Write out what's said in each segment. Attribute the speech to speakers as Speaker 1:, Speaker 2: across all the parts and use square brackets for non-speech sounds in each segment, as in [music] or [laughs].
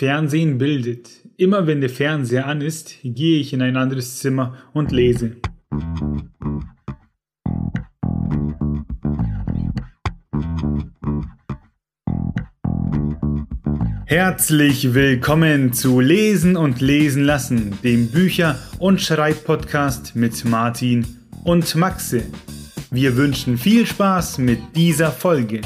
Speaker 1: Fernsehen bildet. Immer wenn der Fernseher an ist, gehe ich in ein anderes Zimmer und lese. Herzlich willkommen zu Lesen und Lesen lassen, dem Bücher- und Schreibpodcast mit Martin und Maxe. Wir wünschen viel Spaß mit dieser Folge.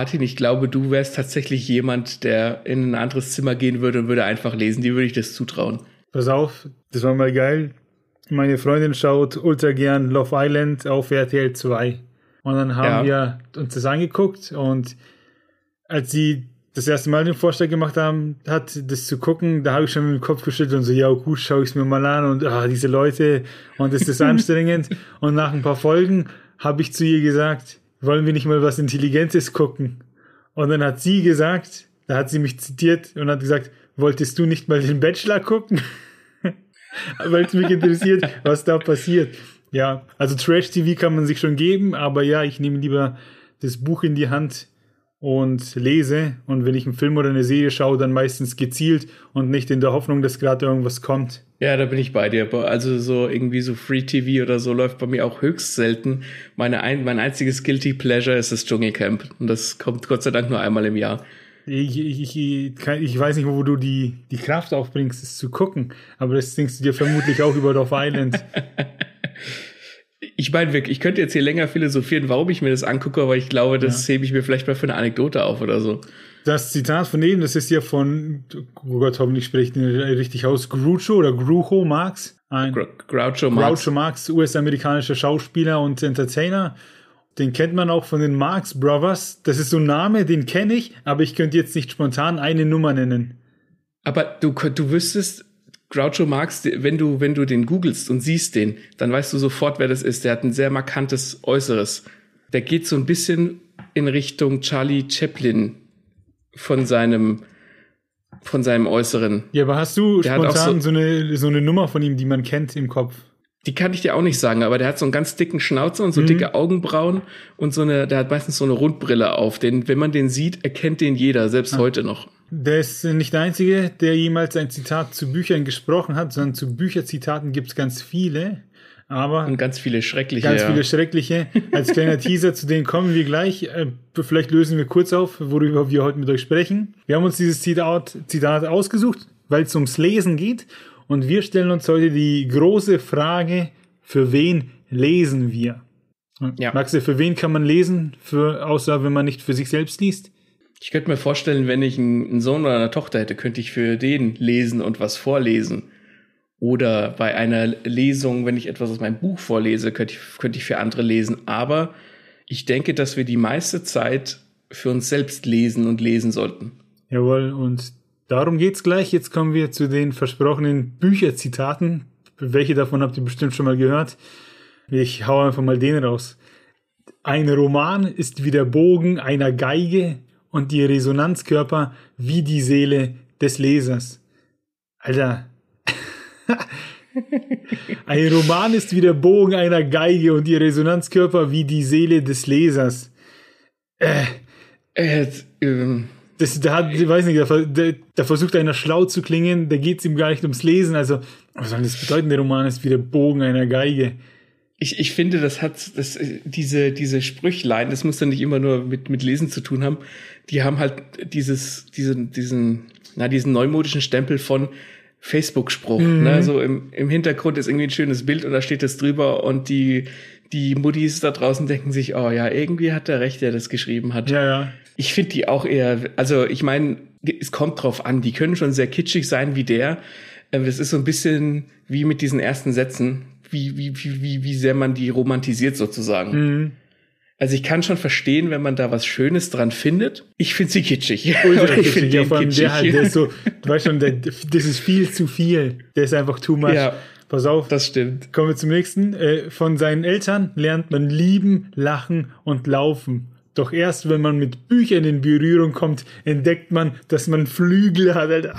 Speaker 2: Martin, ich glaube, du wärst tatsächlich jemand, der in ein anderes Zimmer gehen würde und würde einfach lesen. Die würde ich das zutrauen.
Speaker 1: Pass auf, das war mal geil. Meine Freundin schaut ultra gern Love Island auf RTL 2. Und dann haben ja. wir uns das angeguckt und als sie das erste Mal den Vorschlag gemacht haben, hat das zu gucken, da habe ich schon mit dem Kopf geschüttelt und so, ja gut, schaue ich es mir mal an und ah, diese Leute und ist das [laughs] anstrengend. und nach ein paar Folgen habe ich zu ihr gesagt, wollen wir nicht mal was Intelligentes gucken? Und dann hat sie gesagt, da hat sie mich zitiert und hat gesagt, wolltest du nicht mal den Bachelor gucken? [laughs] Weil es mich interessiert, was da passiert. Ja, also Trash-TV kann man sich schon geben, aber ja, ich nehme lieber das Buch in die Hand und lese. Und wenn ich einen Film oder eine Serie schaue, dann meistens gezielt und nicht in der Hoffnung, dass gerade irgendwas kommt.
Speaker 2: Ja, da bin ich bei dir. Also so irgendwie so Free TV oder so läuft bei mir auch höchst selten. Meine ein, mein einziges Guilty Pleasure ist das Dschungelcamp. Und das kommt Gott sei Dank nur einmal im Jahr.
Speaker 1: Ich, ich, ich, ich weiß nicht, wo du die, die Kraft aufbringst, es zu gucken. Aber das denkst du dir vermutlich auch über Dorf Island. [laughs]
Speaker 2: ich meine, ich könnte jetzt hier länger philosophieren, warum ich mir das angucke, aber ich glaube, das ja. hebe ich mir vielleicht mal für eine Anekdote auf oder so.
Speaker 1: Das Zitat von eben, das ist ja von, oh Gott, hoffentlich spricht ihn richtig aus, Groucho oder Grucho Marx. Ein
Speaker 2: Groucho Marx.
Speaker 1: Groucho Marx, US-amerikanischer Schauspieler und Entertainer. Den kennt man auch von den Marx Brothers. Das ist so ein Name, den kenne ich, aber ich könnte jetzt nicht spontan eine Nummer nennen.
Speaker 2: Aber du, du wüsstest, Groucho Marx, wenn du, wenn du den googelst und siehst den, dann weißt du sofort, wer das ist. Der hat ein sehr markantes Äußeres. Der geht so ein bisschen in Richtung Charlie Chaplin von seinem von seinem Äußeren.
Speaker 1: Ja, aber hast du der spontan so, so, eine, so eine Nummer von ihm, die man kennt im Kopf?
Speaker 2: Die kann ich dir auch nicht sagen, aber der hat so einen ganz dicken Schnauzer und so mhm. dicke Augenbrauen und so eine, der hat meistens so eine Rundbrille auf. Den, wenn man den sieht, erkennt den jeder, selbst ah. heute noch.
Speaker 1: Der ist nicht der Einzige, der jemals ein Zitat zu Büchern gesprochen hat, sondern zu Bücherzitaten gibt es ganz viele. Aber
Speaker 2: und ganz viele schreckliche.
Speaker 1: Ganz ja. viele schreckliche. Als kleiner [laughs] Teaser, zu denen kommen wir gleich. Äh, vielleicht lösen wir kurz auf, worüber wir heute mit euch sprechen. Wir haben uns dieses Zitat, Zitat ausgesucht, weil es ums Lesen geht. Und wir stellen uns heute die große Frage, für wen lesen wir? Ja. Maxe, für wen kann man lesen, für, außer wenn man nicht für sich selbst liest?
Speaker 2: Ich könnte mir vorstellen, wenn ich einen Sohn oder eine Tochter hätte, könnte ich für den lesen und was vorlesen. Oder bei einer Lesung, wenn ich etwas aus meinem Buch vorlese, könnte ich, könnte ich für andere lesen. Aber ich denke, dass wir die meiste Zeit für uns selbst lesen und lesen sollten.
Speaker 1: Jawohl, und darum geht's gleich. Jetzt kommen wir zu den versprochenen Bücherzitaten. Welche davon habt ihr bestimmt schon mal gehört? Ich hau einfach mal den raus. Ein Roman ist wie der Bogen einer Geige und die Resonanzkörper wie die Seele des Lesers. Alter, [laughs] ein Roman ist wie der Bogen einer Geige und ihr Resonanzkörper wie die Seele des Lesers. Äh, äh, ähm, das, da hat, ich weiß nicht, da, da, da, versucht einer schlau zu klingen, da geht es ihm gar nicht ums Lesen. Also, was soll das bedeuten? Der Roman ist wie der Bogen einer Geige.
Speaker 2: Ich, ich finde, das hat das, diese, diese Sprüchlein, das muss ja nicht immer nur mit, mit Lesen zu tun haben. Die haben halt dieses, diesen, diesen, na, diesen neumodischen Stempel von, Facebook-Spruch. Mhm. Ne? So im, im Hintergrund ist irgendwie ein schönes Bild und da steht es drüber und die, die Muddis da draußen denken sich, oh ja, irgendwie hat der recht, der das geschrieben hat.
Speaker 1: Ja, ja.
Speaker 2: Ich finde die auch eher, also ich meine, es kommt drauf an, die können schon sehr kitschig sein wie der. Das ist so ein bisschen wie mit diesen ersten Sätzen, wie, wie, wie, wie sehr man die romantisiert sozusagen. Mhm. Also ich kann schon verstehen, wenn man da was Schönes dran findet. Ich finde sie kitschig. [laughs] [laughs]
Speaker 1: Ich finde ja, kitschig. Der, halt, der ist so, du weißt schon, der, das ist viel zu viel. Der ist einfach too much. Ja, Pass auf.
Speaker 2: Das stimmt.
Speaker 1: Kommen wir zum nächsten. Äh, von seinen Eltern lernt man lieben, lachen und laufen. Doch erst wenn man mit Büchern in Berührung kommt, entdeckt man, dass man Flügel hat, Alter.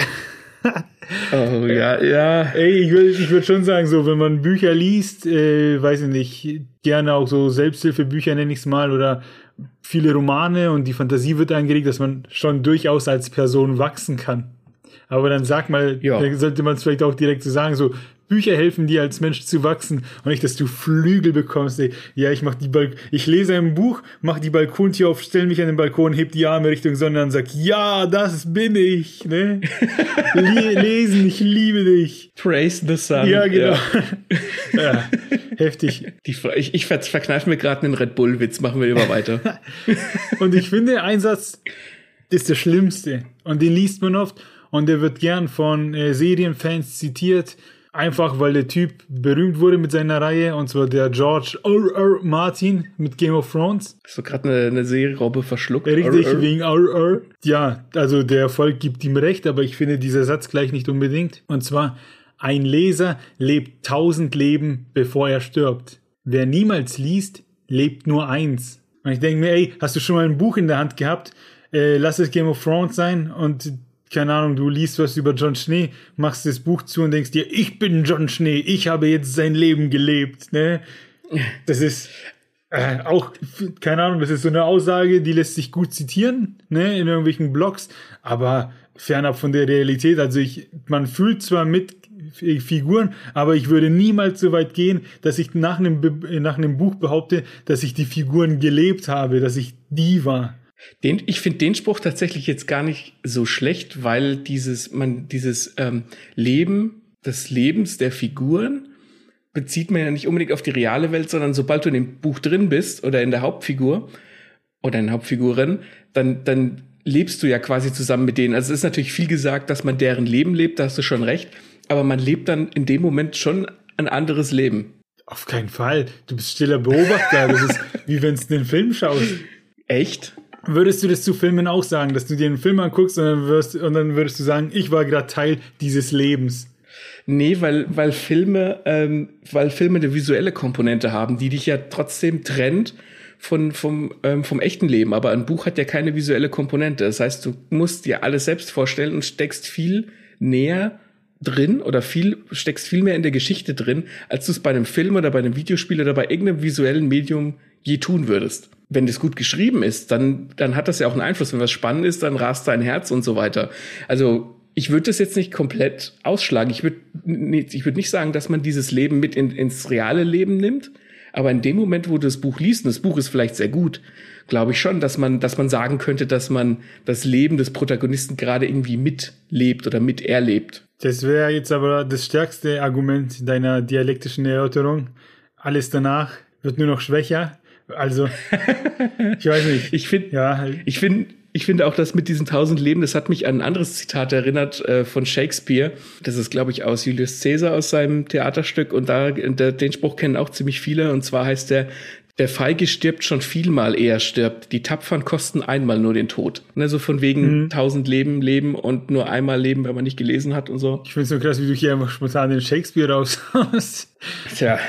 Speaker 1: [laughs]
Speaker 2: Oh ja, ja.
Speaker 1: Ey, ich würde ich würd schon sagen, so, wenn man Bücher liest, äh, weiß ich nicht, gerne auch so Selbsthilfebücher nenne ich es mal oder viele Romane und die Fantasie wird angeregt, dass man schon durchaus als Person wachsen kann. Aber dann sag mal, ja. dann sollte man es vielleicht auch direkt so sagen, so Bücher helfen dir als Mensch zu wachsen und nicht, dass du Flügel bekommst. Ey. Ja, ich mach die Balk ich lese ein Buch, mach die Balkontür auf, stell mich an den Balkon, heb die Arme Richtung Sonne und sag, ja, das bin ich. Ne? [laughs] lesen, ich liebe dich.
Speaker 2: Praise the sun.
Speaker 1: Ja, genau. Ja. ja heftig.
Speaker 2: Die, ich ich verkneife mir gerade einen Red Bull-Witz, machen wir immer weiter. [laughs]
Speaker 1: und ich finde, ein Satz ist der schlimmste und den liest man oft und der wird gern von äh, Serienfans zitiert Einfach weil der Typ berühmt wurde mit seiner Reihe, und zwar der George R. R. Martin mit Game of Thrones.
Speaker 2: Hast du gerade eine, eine Seerobbe verschluckt?
Speaker 1: Richtig, R. wegen R. R. Ja, also der Erfolg gibt ihm recht, aber ich finde dieser Satz gleich nicht unbedingt. Und zwar, ein Leser lebt tausend Leben, bevor er stirbt. Wer niemals liest, lebt nur eins. Und ich denke mir, ey, hast du schon mal ein Buch in der Hand gehabt? Äh, lass es Game of Thrones sein und keine Ahnung, du liest was über John Schnee, machst das Buch zu und denkst dir, ich bin John Schnee, ich habe jetzt sein Leben gelebt, ne? Das ist äh, auch, keine Ahnung, das ist so eine Aussage, die lässt sich gut zitieren, ne, in irgendwelchen Blogs, aber fernab von der Realität. Also ich, man fühlt zwar mit Figuren, aber ich würde niemals so weit gehen, dass ich nach einem, nach einem Buch behaupte, dass ich die Figuren gelebt habe, dass ich die war.
Speaker 2: Den, ich finde den Spruch tatsächlich jetzt gar nicht so schlecht, weil dieses, man, dieses ähm, Leben des Lebens der Figuren bezieht man ja nicht unbedingt auf die reale Welt, sondern sobald du in dem Buch drin bist oder in der Hauptfigur oder in der Hauptfigurin, dann, dann lebst du ja quasi zusammen mit denen. Also es ist natürlich viel gesagt, dass man deren Leben lebt, da hast du schon recht, aber man lebt dann in dem Moment schon ein anderes Leben.
Speaker 1: Auf keinen Fall. Du bist stiller Beobachter. Das ist [laughs] wie wenn du den Film schaust.
Speaker 2: Echt?
Speaker 1: Würdest du das zu Filmen auch sagen, dass du dir einen Film anguckst und dann, wirst, und dann würdest du sagen, ich war gerade Teil dieses Lebens?
Speaker 2: Nee, weil, weil Filme, ähm, weil Filme eine visuelle Komponente haben, die dich ja trotzdem trennt von, vom, ähm, vom echten Leben. Aber ein Buch hat ja keine visuelle Komponente. Das heißt, du musst dir alles selbst vorstellen und steckst viel näher drin oder viel, steckst viel mehr in der Geschichte drin, als du es bei einem Film oder bei einem Videospiel oder bei irgendeinem visuellen Medium je tun würdest. Wenn das gut geschrieben ist, dann, dann hat das ja auch einen Einfluss. Wenn was spannend ist, dann rast dein Herz und so weiter. Also ich würde das jetzt nicht komplett ausschlagen. Ich würde ich würde nicht sagen, dass man dieses Leben mit in, ins reale Leben nimmt. Aber in dem Moment, wo du das Buch liest, und das Buch ist vielleicht sehr gut, glaube ich schon, dass man, dass man sagen könnte, dass man das Leben des Protagonisten gerade irgendwie mitlebt oder miterlebt.
Speaker 1: Das wäre jetzt aber das stärkste Argument deiner dialektischen Erörterung. Alles danach wird nur noch schwächer. Also, ich weiß nicht.
Speaker 2: ich finde, ja. ich finde, ich finde auch, dass mit diesen tausend Leben, das hat mich an ein anderes Zitat erinnert äh, von Shakespeare. Das ist, glaube ich, aus Julius Caesar aus seinem Theaterstück. Und da, der, den Spruch kennen auch ziemlich viele. Und zwar heißt der, der Feige stirbt schon vielmal eher stirbt. Die Tapfern kosten einmal nur den Tod. Also von wegen mhm. tausend Leben leben und nur einmal leben, wenn man nicht gelesen hat und so.
Speaker 1: Ich finde es so krass, wie du hier einfach spontan den Shakespeare raushaust. [laughs]
Speaker 2: Tja.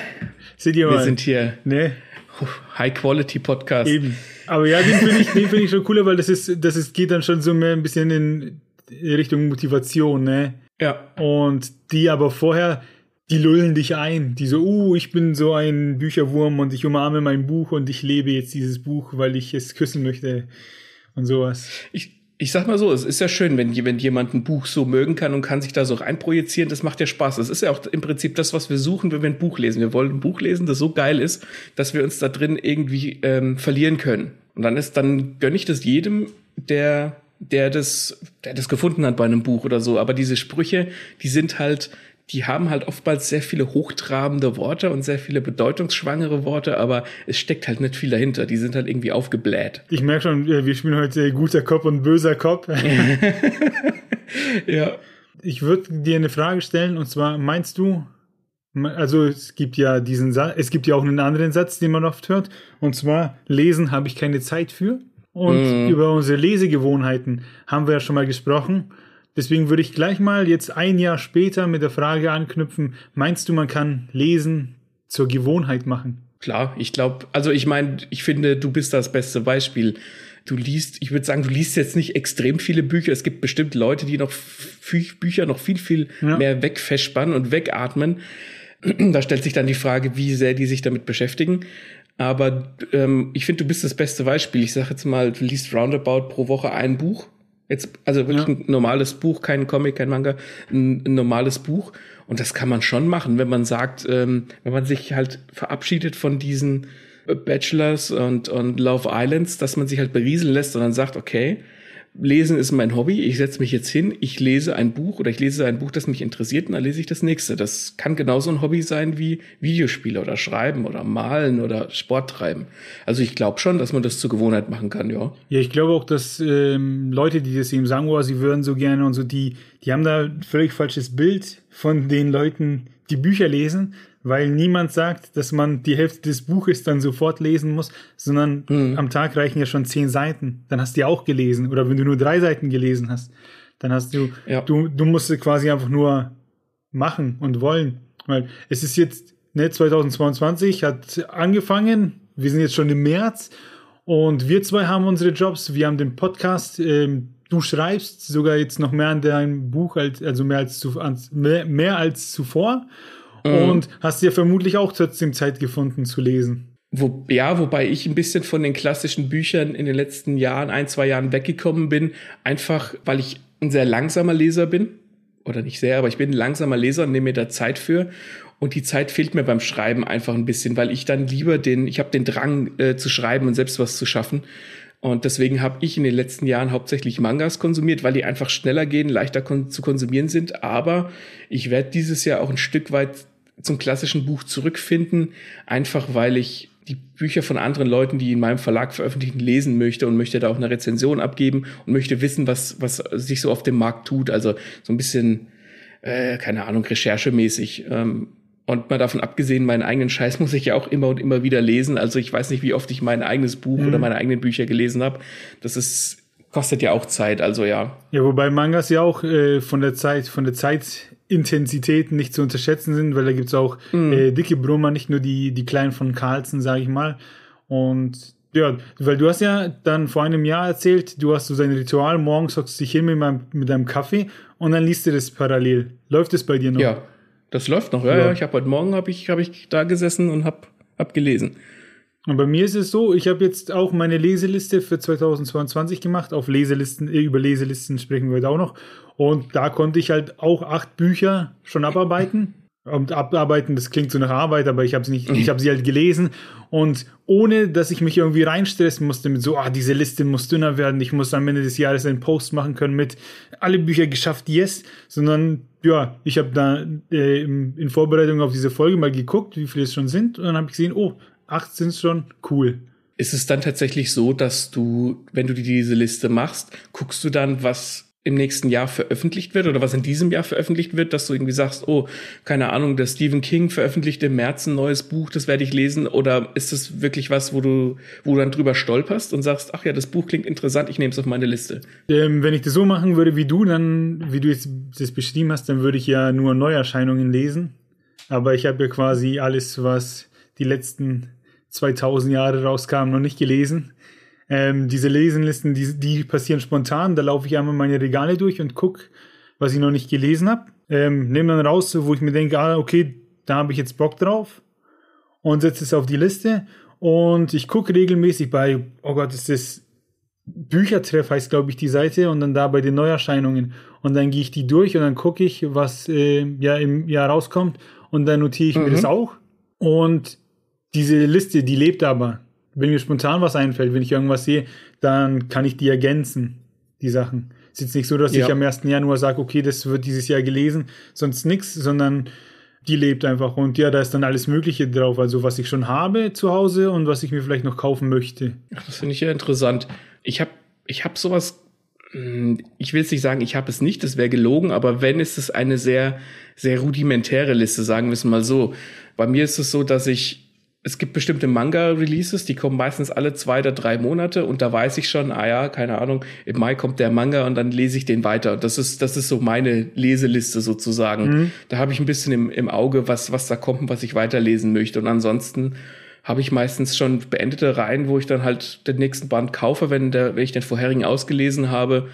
Speaker 2: Seht ihr mal. Wir sind hier. Ne? High-Quality-Podcast. Eben.
Speaker 1: Aber ja, den finde ich, den finde ich schon cooler, weil das ist, das ist, geht dann schon so mehr ein bisschen in Richtung Motivation, ne?
Speaker 2: Ja.
Speaker 1: Und die aber vorher, die lullen dich ein. Die so, uh, ich bin so ein Bücherwurm und ich umarme mein Buch und ich lebe jetzt dieses Buch, weil ich es küssen möchte und sowas.
Speaker 2: Ich, ich sag mal so, es ist ja schön, wenn, wenn jemand ein Buch so mögen kann und kann sich da so reinprojizieren, das macht ja Spaß. Das ist ja auch im Prinzip das, was wir suchen, wenn wir ein Buch lesen. Wir wollen ein Buch lesen, das so geil ist, dass wir uns da drin irgendwie ähm, verlieren können. Und dann ist, dann gönne ich das jedem, der, der das, der das gefunden hat bei einem Buch oder so. Aber diese Sprüche, die sind halt, die haben halt oftmals sehr viele hochtrabende Worte und sehr viele bedeutungsschwangere Worte, aber es steckt halt nicht viel dahinter. Die sind halt irgendwie aufgebläht.
Speaker 1: Ich merke schon, wir spielen heute guter Kopf und böser Kopf. [laughs] ja. Ich würde dir eine Frage stellen und zwar meinst du, also es gibt ja diesen Satz, es gibt ja auch einen anderen Satz, den man oft hört, und zwar lesen habe ich keine Zeit für. Und mm. über unsere Lesegewohnheiten haben wir ja schon mal gesprochen. Deswegen würde ich gleich mal jetzt ein Jahr später mit der Frage anknüpfen, meinst du, man kann Lesen zur Gewohnheit machen?
Speaker 2: Klar, ich glaube, also ich meine, ich finde, du bist das beste Beispiel. Du liest, ich würde sagen, du liest jetzt nicht extrem viele Bücher. Es gibt bestimmt Leute, die noch Bücher noch viel, viel ja. mehr wegfestspannen und wegatmen. da stellt sich dann die Frage, wie sehr die sich damit beschäftigen. Aber ähm, ich finde, du bist das beste Beispiel. Ich sage jetzt mal, du liest roundabout pro Woche ein Buch. Jetzt, also wirklich ja. ein normales Buch, kein Comic, kein Manga, ein, ein, normales Buch. Und das kann man schon machen, wenn man sagt, ähm, wenn man sich halt verabschiedet von diesen Bachelors und, und Love Islands, dass man sich halt berieseln lässt und dann sagt, okay, Lesen ist mein Hobby, ich setze mich jetzt hin, ich lese ein Buch oder ich lese ein Buch, das mich interessiert und dann lese ich das nächste. Das kann genauso ein Hobby sein wie Videospiele oder Schreiben oder Malen oder Sport treiben. Also ich glaube schon, dass man das zur Gewohnheit machen kann, ja.
Speaker 1: Ja, ich glaube auch, dass ähm, Leute, die das eben sagen, oh, sie würden so gerne und so, die, die haben da völlig falsches Bild von den Leuten, die Bücher lesen, weil niemand sagt, dass man die Hälfte des Buches dann sofort lesen muss, sondern mhm. am Tag reichen ja schon zehn Seiten. Dann hast du ja auch gelesen. Oder wenn du nur drei Seiten gelesen hast, dann hast du, ja. du, du musst quasi einfach nur machen und wollen. Weil es ist jetzt, ne, 2022 hat angefangen, wir sind jetzt schon im März und wir zwei haben unsere Jobs, wir haben den Podcast, ähm, du schreibst sogar jetzt noch mehr an deinem Buch, als, also mehr als, zu, mehr, mehr als zuvor mhm. und hast dir vermutlich auch trotzdem Zeit gefunden zu lesen.
Speaker 2: Wo, ja, wobei ich ein bisschen von den klassischen Büchern in den letzten Jahren, ein, zwei Jahren weggekommen bin, einfach weil ich ein sehr langsamer Leser bin. Oder nicht sehr, aber ich bin ein langsamer Leser und nehme mir da Zeit für. Und die Zeit fehlt mir beim Schreiben einfach ein bisschen, weil ich dann lieber den, ich habe den Drang äh, zu schreiben und selbst was zu schaffen. Und deswegen habe ich in den letzten Jahren hauptsächlich Mangas konsumiert, weil die einfach schneller gehen, leichter kon zu konsumieren sind. Aber ich werde dieses Jahr auch ein Stück weit zum klassischen Buch zurückfinden, einfach weil ich die Bücher von anderen Leuten, die in meinem Verlag veröffentlichen, lesen möchte und möchte da auch eine Rezension abgeben und möchte wissen, was, was sich so auf dem Markt tut. Also so ein bisschen, äh, keine Ahnung, recherchemäßig. Ähm, und mal davon abgesehen, meinen eigenen Scheiß [laughs] muss ich ja auch immer und immer wieder lesen. Also ich weiß nicht, wie oft ich mein eigenes Buch mhm. oder meine eigenen Bücher gelesen habe. Das ist kostet ja auch Zeit, also ja.
Speaker 1: Ja, wobei Mangas ja auch äh, von der Zeit, von der Zeit Intensitäten nicht zu unterschätzen sind, weil da gibt es auch mhm. äh, dicke Brummer, nicht nur die, die kleinen von Carlsen, sage ich mal. Und ja, weil du hast ja dann vor einem Jahr erzählt, du hast so sein Ritual, morgens hockst du dich hin mit, meinem, mit deinem Kaffee und dann liest du das parallel. Läuft das bei dir noch?
Speaker 2: Ja, das läuft noch, ja, ja. ja. Ich habe heute Morgen hab ich, hab ich da gesessen und hab, hab gelesen.
Speaker 1: Und bei mir ist es so, ich habe jetzt auch meine Leseliste für 2022 gemacht. Auf Leselisten, äh, über Leselisten sprechen wir heute auch noch. Und da konnte ich halt auch acht Bücher schon abarbeiten. Und abarbeiten, das klingt so nach Arbeit, aber ich habe sie nicht, ich habe sie halt gelesen und ohne, dass ich mich irgendwie reinstressen musste mit so, ah, diese Liste muss dünner werden, ich muss am Ende des Jahres einen Post machen können mit alle Bücher geschafft, yes, sondern ja, ich habe da äh, in Vorbereitung auf diese Folge mal geguckt, wie viele es schon sind und dann habe ich gesehen, oh, acht sind schon, cool.
Speaker 2: Ist es dann tatsächlich so, dass du, wenn du diese Liste machst, guckst du dann, was im nächsten Jahr veröffentlicht wird oder was in diesem Jahr veröffentlicht wird, dass du irgendwie sagst, oh, keine Ahnung, der Stephen King veröffentlicht im März ein neues Buch, das werde ich lesen oder ist das wirklich was, wo du, wo du dann drüber stolperst und sagst, ach ja, das Buch klingt interessant, ich nehme es auf meine Liste?
Speaker 1: Ähm, wenn ich das so machen würde wie du, dann, wie du jetzt das beschrieben hast, dann würde ich ja nur Neuerscheinungen lesen. Aber ich habe ja quasi alles, was die letzten 2000 Jahre rauskam, noch nicht gelesen. Ähm, diese Lesenlisten, die, die passieren spontan. Da laufe ich einmal meine Regale durch und gucke, was ich noch nicht gelesen habe. Ähm, nehme dann raus, wo ich mir denke, ah, okay, da habe ich jetzt Bock drauf und setze es auf die Liste. Und ich gucke regelmäßig bei, oh Gott, ist das Büchertreff heißt, glaube ich, die Seite und dann da bei den Neuerscheinungen. Und dann gehe ich die durch und dann gucke ich, was äh, ja im Jahr rauskommt und dann notiere ich mhm. mir das auch. Und diese Liste, die lebt aber wenn mir spontan was einfällt, wenn ich irgendwas sehe, dann kann ich die ergänzen, die Sachen. Es ist jetzt nicht so, dass ja. ich am 1. Januar sage, okay, das wird dieses Jahr gelesen, sonst nichts, sondern die lebt einfach. Und ja, da ist dann alles Mögliche drauf. Also was ich schon habe zu Hause und was ich mir vielleicht noch kaufen möchte.
Speaker 2: Ach, das finde ich ja interessant. Ich habe ich hab sowas, hm, ich will es nicht sagen, ich habe es nicht, das wäre gelogen, aber wenn, ist es eine sehr, sehr rudimentäre Liste, sagen wir es mal so. Bei mir ist es so, dass ich es gibt bestimmte Manga-Releases, die kommen meistens alle zwei oder drei Monate und da weiß ich schon, ah ja, keine Ahnung, im Mai kommt der Manga und dann lese ich den weiter. Das ist, das ist so meine Leseliste sozusagen. Mhm. Da habe ich ein bisschen im, im Auge, was, was da kommt und was ich weiterlesen möchte. Und ansonsten habe ich meistens schon beendete Reihen, wo ich dann halt den nächsten Band kaufe, wenn, der, wenn ich den vorherigen ausgelesen habe.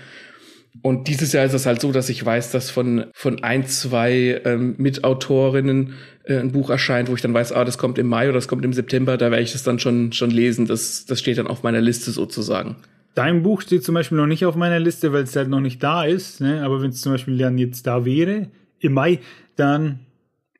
Speaker 2: Und dieses Jahr ist es halt so, dass ich weiß, dass von, von ein, zwei ähm, Mitautorinnen äh, ein Buch erscheint, wo ich dann weiß, ah, das kommt im Mai oder das kommt im September, da werde ich das dann schon, schon lesen. Das, das steht dann auf meiner Liste sozusagen.
Speaker 1: Dein Buch steht zum Beispiel noch nicht auf meiner Liste, weil es halt noch nicht da ist. Ne? Aber wenn es zum Beispiel dann jetzt da wäre, im Mai, dann,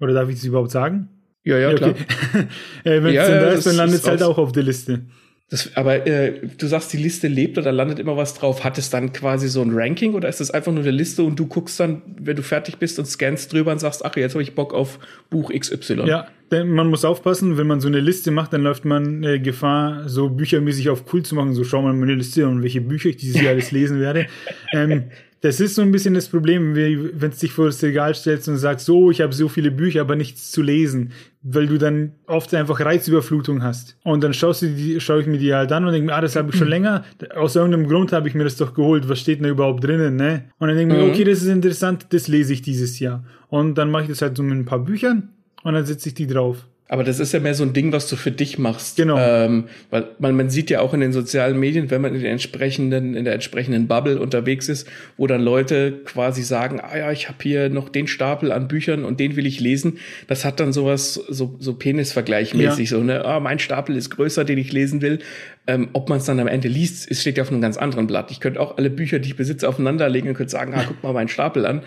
Speaker 1: oder darf ich das überhaupt sagen?
Speaker 2: Ja, ja, klar. [laughs]
Speaker 1: äh, wenn es ja, dann da ist, dann landet es halt auch auf der Liste.
Speaker 2: Das, aber äh, du sagst, die Liste lebt oder landet immer was drauf. Hat es dann quasi so ein Ranking oder ist das einfach nur eine Liste und du guckst dann, wenn du fertig bist und scannst drüber und sagst, ach, jetzt habe ich Bock auf Buch XY?
Speaker 1: Ja, denn man muss aufpassen, wenn man so eine Liste macht, dann läuft man äh, Gefahr, so büchermäßig auf cool zu machen. So, schau mal meine Liste und welche Bücher ich dieses Jahr alles lesen werde. [laughs] Ähm, das ist so ein bisschen das Problem, wenn du dich vor das Regal stellst und sagst, so, ich habe so viele Bücher, aber nichts zu lesen, weil du dann oft einfach Reizüberflutung hast. Und dann schaust du die, schaue ich mir die halt an und denke mir, ah, das habe ich schon [clears throat] länger. Aus irgendeinem Grund habe ich mir das doch geholt. Was steht denn da überhaupt drinnen, ne? Und dann denke ich mir, mhm. okay, das ist interessant, das lese ich dieses Jahr. Und dann mache ich das halt so mit ein paar Büchern und dann setze ich die drauf.
Speaker 2: Aber das ist ja mehr so ein Ding, was du für dich machst.
Speaker 1: Genau.
Speaker 2: Ähm, weil man, man sieht ja auch in den sozialen Medien, wenn man in, den entsprechenden, in der entsprechenden Bubble unterwegs ist, wo dann Leute quasi sagen, ah ja, ich habe hier noch den Stapel an Büchern und den will ich lesen. Das hat dann sowas, so, so Penisvergleichmäßig, ja. so, ne, ah, mein Stapel ist größer, den ich lesen will. Ähm, ob man es dann am Ende liest, es steht ja auf einem ganz anderen Blatt. Ich könnte auch alle Bücher, die ich besitze, aufeinanderlegen und könnte sagen, ah, guck mal meinen Stapel an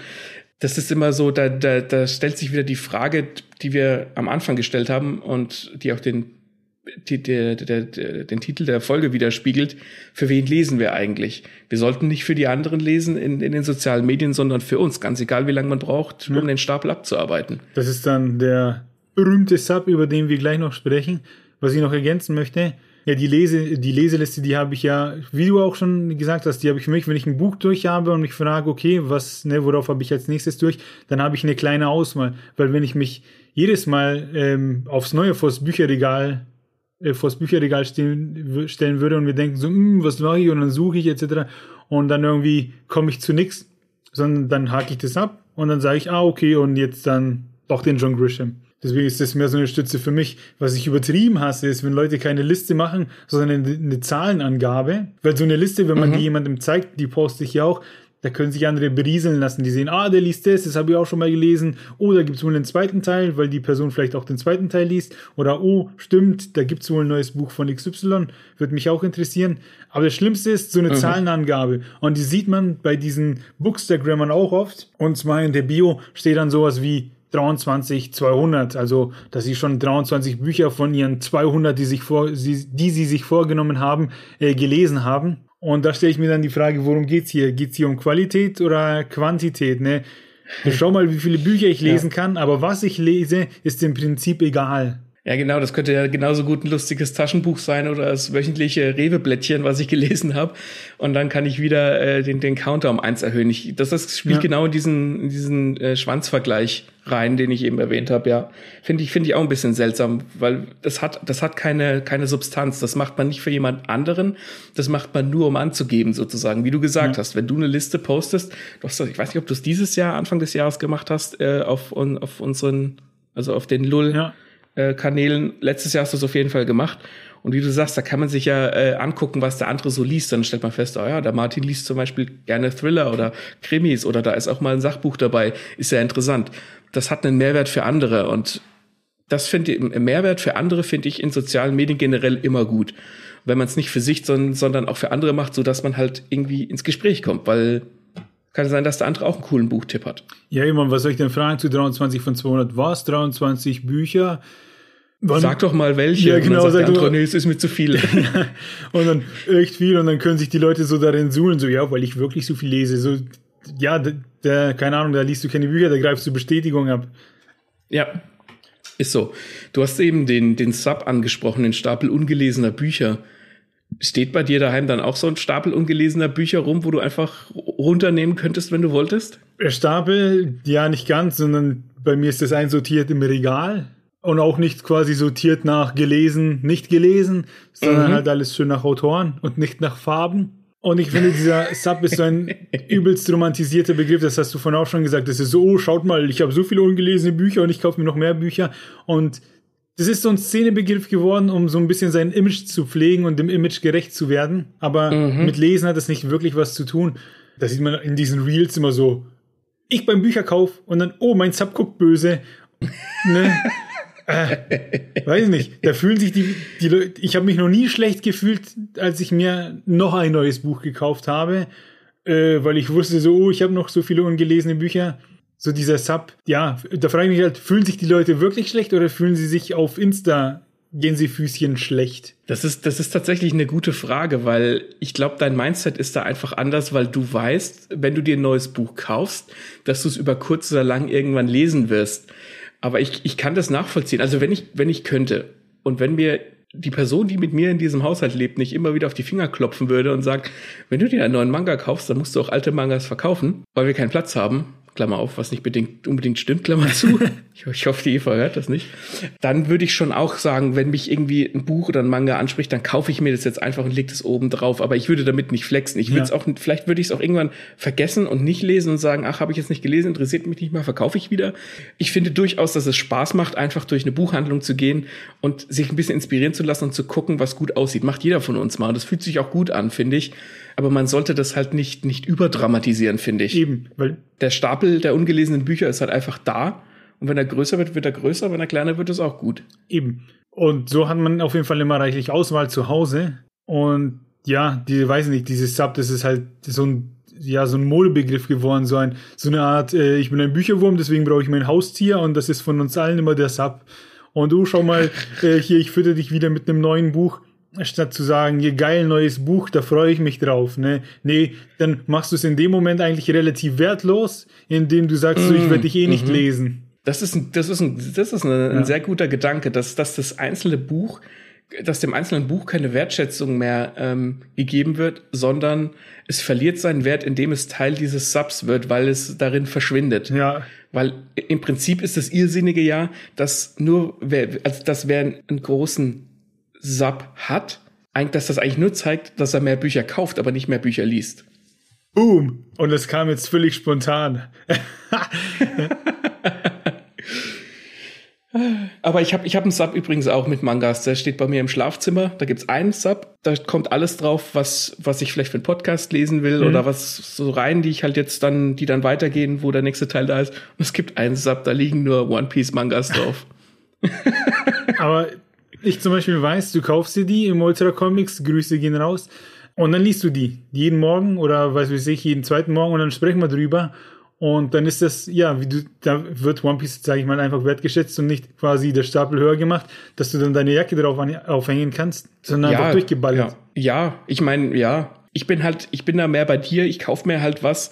Speaker 2: das ist immer so, da, da, da stellt sich wieder die Frage, die wir am Anfang gestellt haben und die auch den, die, der, der, der, den Titel der Folge widerspiegelt. Für wen lesen wir eigentlich? Wir sollten nicht für die anderen lesen in, in den sozialen Medien, sondern für uns, ganz egal, wie lange man braucht, um ja. den Stapel abzuarbeiten.
Speaker 1: Das ist dann der berühmte Sub, über den wir gleich noch sprechen. Was ich noch ergänzen möchte, ja, die, Lese, die Leseliste, die habe ich ja, wie du auch schon gesagt hast, die habe ich für mich, wenn ich ein Buch durch habe und mich frage, okay, was, ne, worauf habe ich als nächstes durch, dann habe ich eine kleine Auswahl. Weil wenn ich mich jedes Mal ähm, aufs Neue vors Bücherregal, äh, vors Bücherregal stehen, stellen würde und mir denken, so, hm, was mache ich und dann suche ich etc. Und dann irgendwie komme ich zu nichts, sondern dann hake ich das ab und dann sage ich, ah, okay, und jetzt dann doch den John Grisham. Deswegen ist das mehr so eine Stütze für mich. Was ich übertrieben hasse, ist, wenn Leute keine Liste machen, sondern eine, eine Zahlenangabe. Weil so eine Liste, wenn man mhm. die jemandem zeigt, die poste ich ja auch, da können sich andere berieseln lassen. Die sehen, ah, der liest das, das habe ich auch schon mal gelesen. Oh, da gibt es wohl einen zweiten Teil, weil die Person vielleicht auch den zweiten Teil liest. Oder, oh, stimmt, da gibt es wohl ein neues Buch von XY. Würde mich auch interessieren. Aber das Schlimmste ist so eine mhm. Zahlenangabe. Und die sieht man bei diesen Bookstagrammern auch oft. Und zwar in der Bio steht dann sowas wie 23 200, also dass sie schon 23 Bücher von ihren 200, die, sich vor, die sie sich vorgenommen haben, äh, gelesen haben. Und da stelle ich mir dann die Frage, worum geht's hier? Geht's hier um Qualität oder Quantität? Ne? schau mal, wie viele Bücher ich lesen ja. kann, aber was ich lese, ist im Prinzip egal.
Speaker 2: Ja, genau, das könnte ja genauso gut ein lustiges Taschenbuch sein oder das wöchentliche Reweblättchen, was ich gelesen habe. Und dann kann ich wieder äh, den, den Counter um eins erhöhen. Ich, das, das spielt ja. genau in diesen, in diesen äh, Schwanzvergleich rein, den ich eben erwähnt habe, ja. Finde ich, finde ich auch ein bisschen seltsam, weil das hat, das hat keine, keine Substanz. Das macht man nicht für jemand anderen. Das macht man nur, um anzugeben, sozusagen. Wie du gesagt ja. hast, wenn du eine Liste postest, du hast, ich weiß nicht, ob du es dieses Jahr, Anfang des Jahres gemacht hast, äh, auf, auf unseren, also auf den Lull. Ja äh, Kanälen. Letztes Jahr hast du es auf jeden Fall gemacht. Und wie du sagst, da kann man sich ja äh, angucken, was der andere so liest. Dann stellt man fest, oh ja, der Martin liest zum Beispiel gerne Thriller oder Krimis oder da ist auch mal ein Sachbuch dabei. Ist ja interessant. Das hat einen Mehrwert für andere und das finde ich, Mehrwert für andere finde ich in sozialen Medien generell immer gut. Wenn man es nicht für sich, sondern, sondern auch für andere macht, so dass man halt irgendwie ins Gespräch kommt, weil kann sein, dass der andere auch einen coolen Buchtipp hat.
Speaker 1: Ja, immer, was soll ich denn fragen zu 23 von 200? Was? 23 Bücher?
Speaker 2: Wann? Sag doch mal welche.
Speaker 1: Ja, genau.
Speaker 2: Sagt der andere, nee, es ist mir zu viel. [laughs]
Speaker 1: und dann echt viel und dann können sich die Leute so darin suhlen, so, ja, weil ich wirklich so viel lese. So, ja, der, keine Ahnung, da liest du keine Bücher, da greifst du Bestätigung ab.
Speaker 2: Ja, ist so. Du hast eben den, den Sub angesprochen, den Stapel ungelesener Bücher. Steht bei dir daheim dann auch so ein Stapel ungelesener Bücher rum, wo du einfach runternehmen könntest, wenn du wolltest?
Speaker 1: Stapel, ja, nicht ganz, sondern bei mir ist das einsortiert im Regal und auch nicht quasi sortiert nach gelesen, nicht gelesen, sondern mhm. halt alles schön nach Autoren und nicht nach Farben. Und ich finde, dieser Sub ist so ein [laughs] übelst romantisierter Begriff. Das hast du vorhin auch schon gesagt. Das ist so, oh, schaut mal, ich habe so viele ungelesene Bücher und ich kaufe mir noch mehr Bücher. Und das ist so ein Szenebegriff geworden, um so ein bisschen sein Image zu pflegen und dem Image gerecht zu werden. Aber mhm. mit Lesen hat das nicht wirklich was zu tun. Da sieht man in diesen Reels immer so, ich beim Bücherkauf und dann, oh, mein Sub guckt böse. [laughs] ne? äh, weiß nicht. Da fühlen sich die, die Leute, ich habe mich noch nie schlecht gefühlt, als ich mir noch ein neues Buch gekauft habe, äh, weil ich wusste so, oh, ich habe noch so viele ungelesene Bücher so dieser Sub, ja, da frage ich mich halt, fühlen sich die Leute wirklich schlecht oder fühlen sie sich auf Insta Gänsefüßchen schlecht?
Speaker 2: Das ist, das ist tatsächlich eine gute Frage, weil ich glaube, dein Mindset ist da einfach anders, weil du weißt, wenn du dir ein neues Buch kaufst, dass du es über kurz oder lang irgendwann lesen wirst. Aber ich, ich kann das nachvollziehen. Also wenn ich, wenn ich könnte und wenn mir die Person, die mit mir in diesem Haushalt lebt, nicht immer wieder auf die Finger klopfen würde und sagt, wenn du dir einen neuen Manga kaufst, dann musst du auch alte Mangas verkaufen, weil wir keinen Platz haben, Klammer auf, was nicht bedingt, unbedingt stimmt, Klammer zu. [laughs] ich, ich, hoffe, die Eva hört das nicht. Dann würde ich schon auch sagen, wenn mich irgendwie ein Buch oder ein Manga anspricht, dann kaufe ich mir das jetzt einfach und lege das oben drauf. Aber ich würde damit nicht flexen. Ich würde es ja. auch, vielleicht würde ich es auch irgendwann vergessen und nicht lesen und sagen, ach, habe ich jetzt nicht gelesen, interessiert mich nicht mehr, verkaufe ich wieder. Ich finde durchaus, dass es Spaß macht, einfach durch eine Buchhandlung zu gehen und sich ein bisschen inspirieren zu lassen und zu gucken, was gut aussieht. Macht jeder von uns mal. Und das fühlt sich auch gut an, finde ich aber man sollte das halt nicht, nicht überdramatisieren, finde ich.
Speaker 1: Eben, weil
Speaker 2: der Stapel der ungelesenen Bücher ist halt einfach da. Und wenn er größer wird, wird er größer. Wenn er kleiner wird, ist auch gut.
Speaker 1: Eben. Und so hat man auf jeden Fall immer reichlich Auswahl zu Hause. Und ja, die, weiß nicht, dieses Sub, das ist halt so ein, ja, so ein Modebegriff geworden, so ein, so eine Art, äh, ich bin ein Bücherwurm, deswegen brauche ich mein Haustier und das ist von uns allen immer der Sub. Und du schau mal, [laughs] äh, hier, ich fütter dich wieder mit einem neuen Buch statt zu sagen, ihr geil neues Buch, da freue ich mich drauf, ne? Nee, dann machst du es in dem Moment eigentlich relativ wertlos, indem du sagst, mm, so, ich werde dich eh nicht mm lesen.
Speaker 2: Das ist ein, das ist ein, das ist ein, ein ja. sehr guter Gedanke, dass, dass das einzelne Buch, dass dem einzelnen Buch keine Wertschätzung mehr ähm, gegeben wird, sondern es verliert seinen Wert, indem es Teil dieses Subs wird, weil es darin verschwindet.
Speaker 1: Ja.
Speaker 2: Weil im Prinzip ist das irrsinnige ja, dass nur wer, also dass wer einen großen Sub hat, dass das eigentlich nur zeigt, dass er mehr Bücher kauft, aber nicht mehr Bücher liest.
Speaker 1: Boom! Und es kam jetzt völlig spontan. [laughs]
Speaker 2: Aber ich habe ich hab einen Sub übrigens auch mit Mangas. Der steht bei mir im Schlafzimmer. Da gibt's einen Sub. Da kommt alles drauf, was, was ich vielleicht für einen Podcast lesen will mhm. oder was so rein, die ich halt jetzt dann, die dann weitergehen, wo der nächste Teil da ist. Und es gibt einen Sub, da liegen nur One Piece Mangas drauf.
Speaker 1: Aber ich zum Beispiel weiß, du kaufst dir die im Ultra Comics, Grüße gehen raus. Und dann liest du die jeden Morgen oder weiß weiß ich, jeden zweiten Morgen und dann sprechen wir drüber. Und dann ist das, ja, wie du, da wird One Piece, sage ich mal, einfach wertgeschätzt und nicht quasi der Stapel höher gemacht, dass du dann deine Jacke drauf aufhängen kannst, sondern ja, einfach durchgeballert.
Speaker 2: Ja, ja ich meine, ja, ich bin halt, ich bin da mehr bei dir, ich kaufe mir halt was,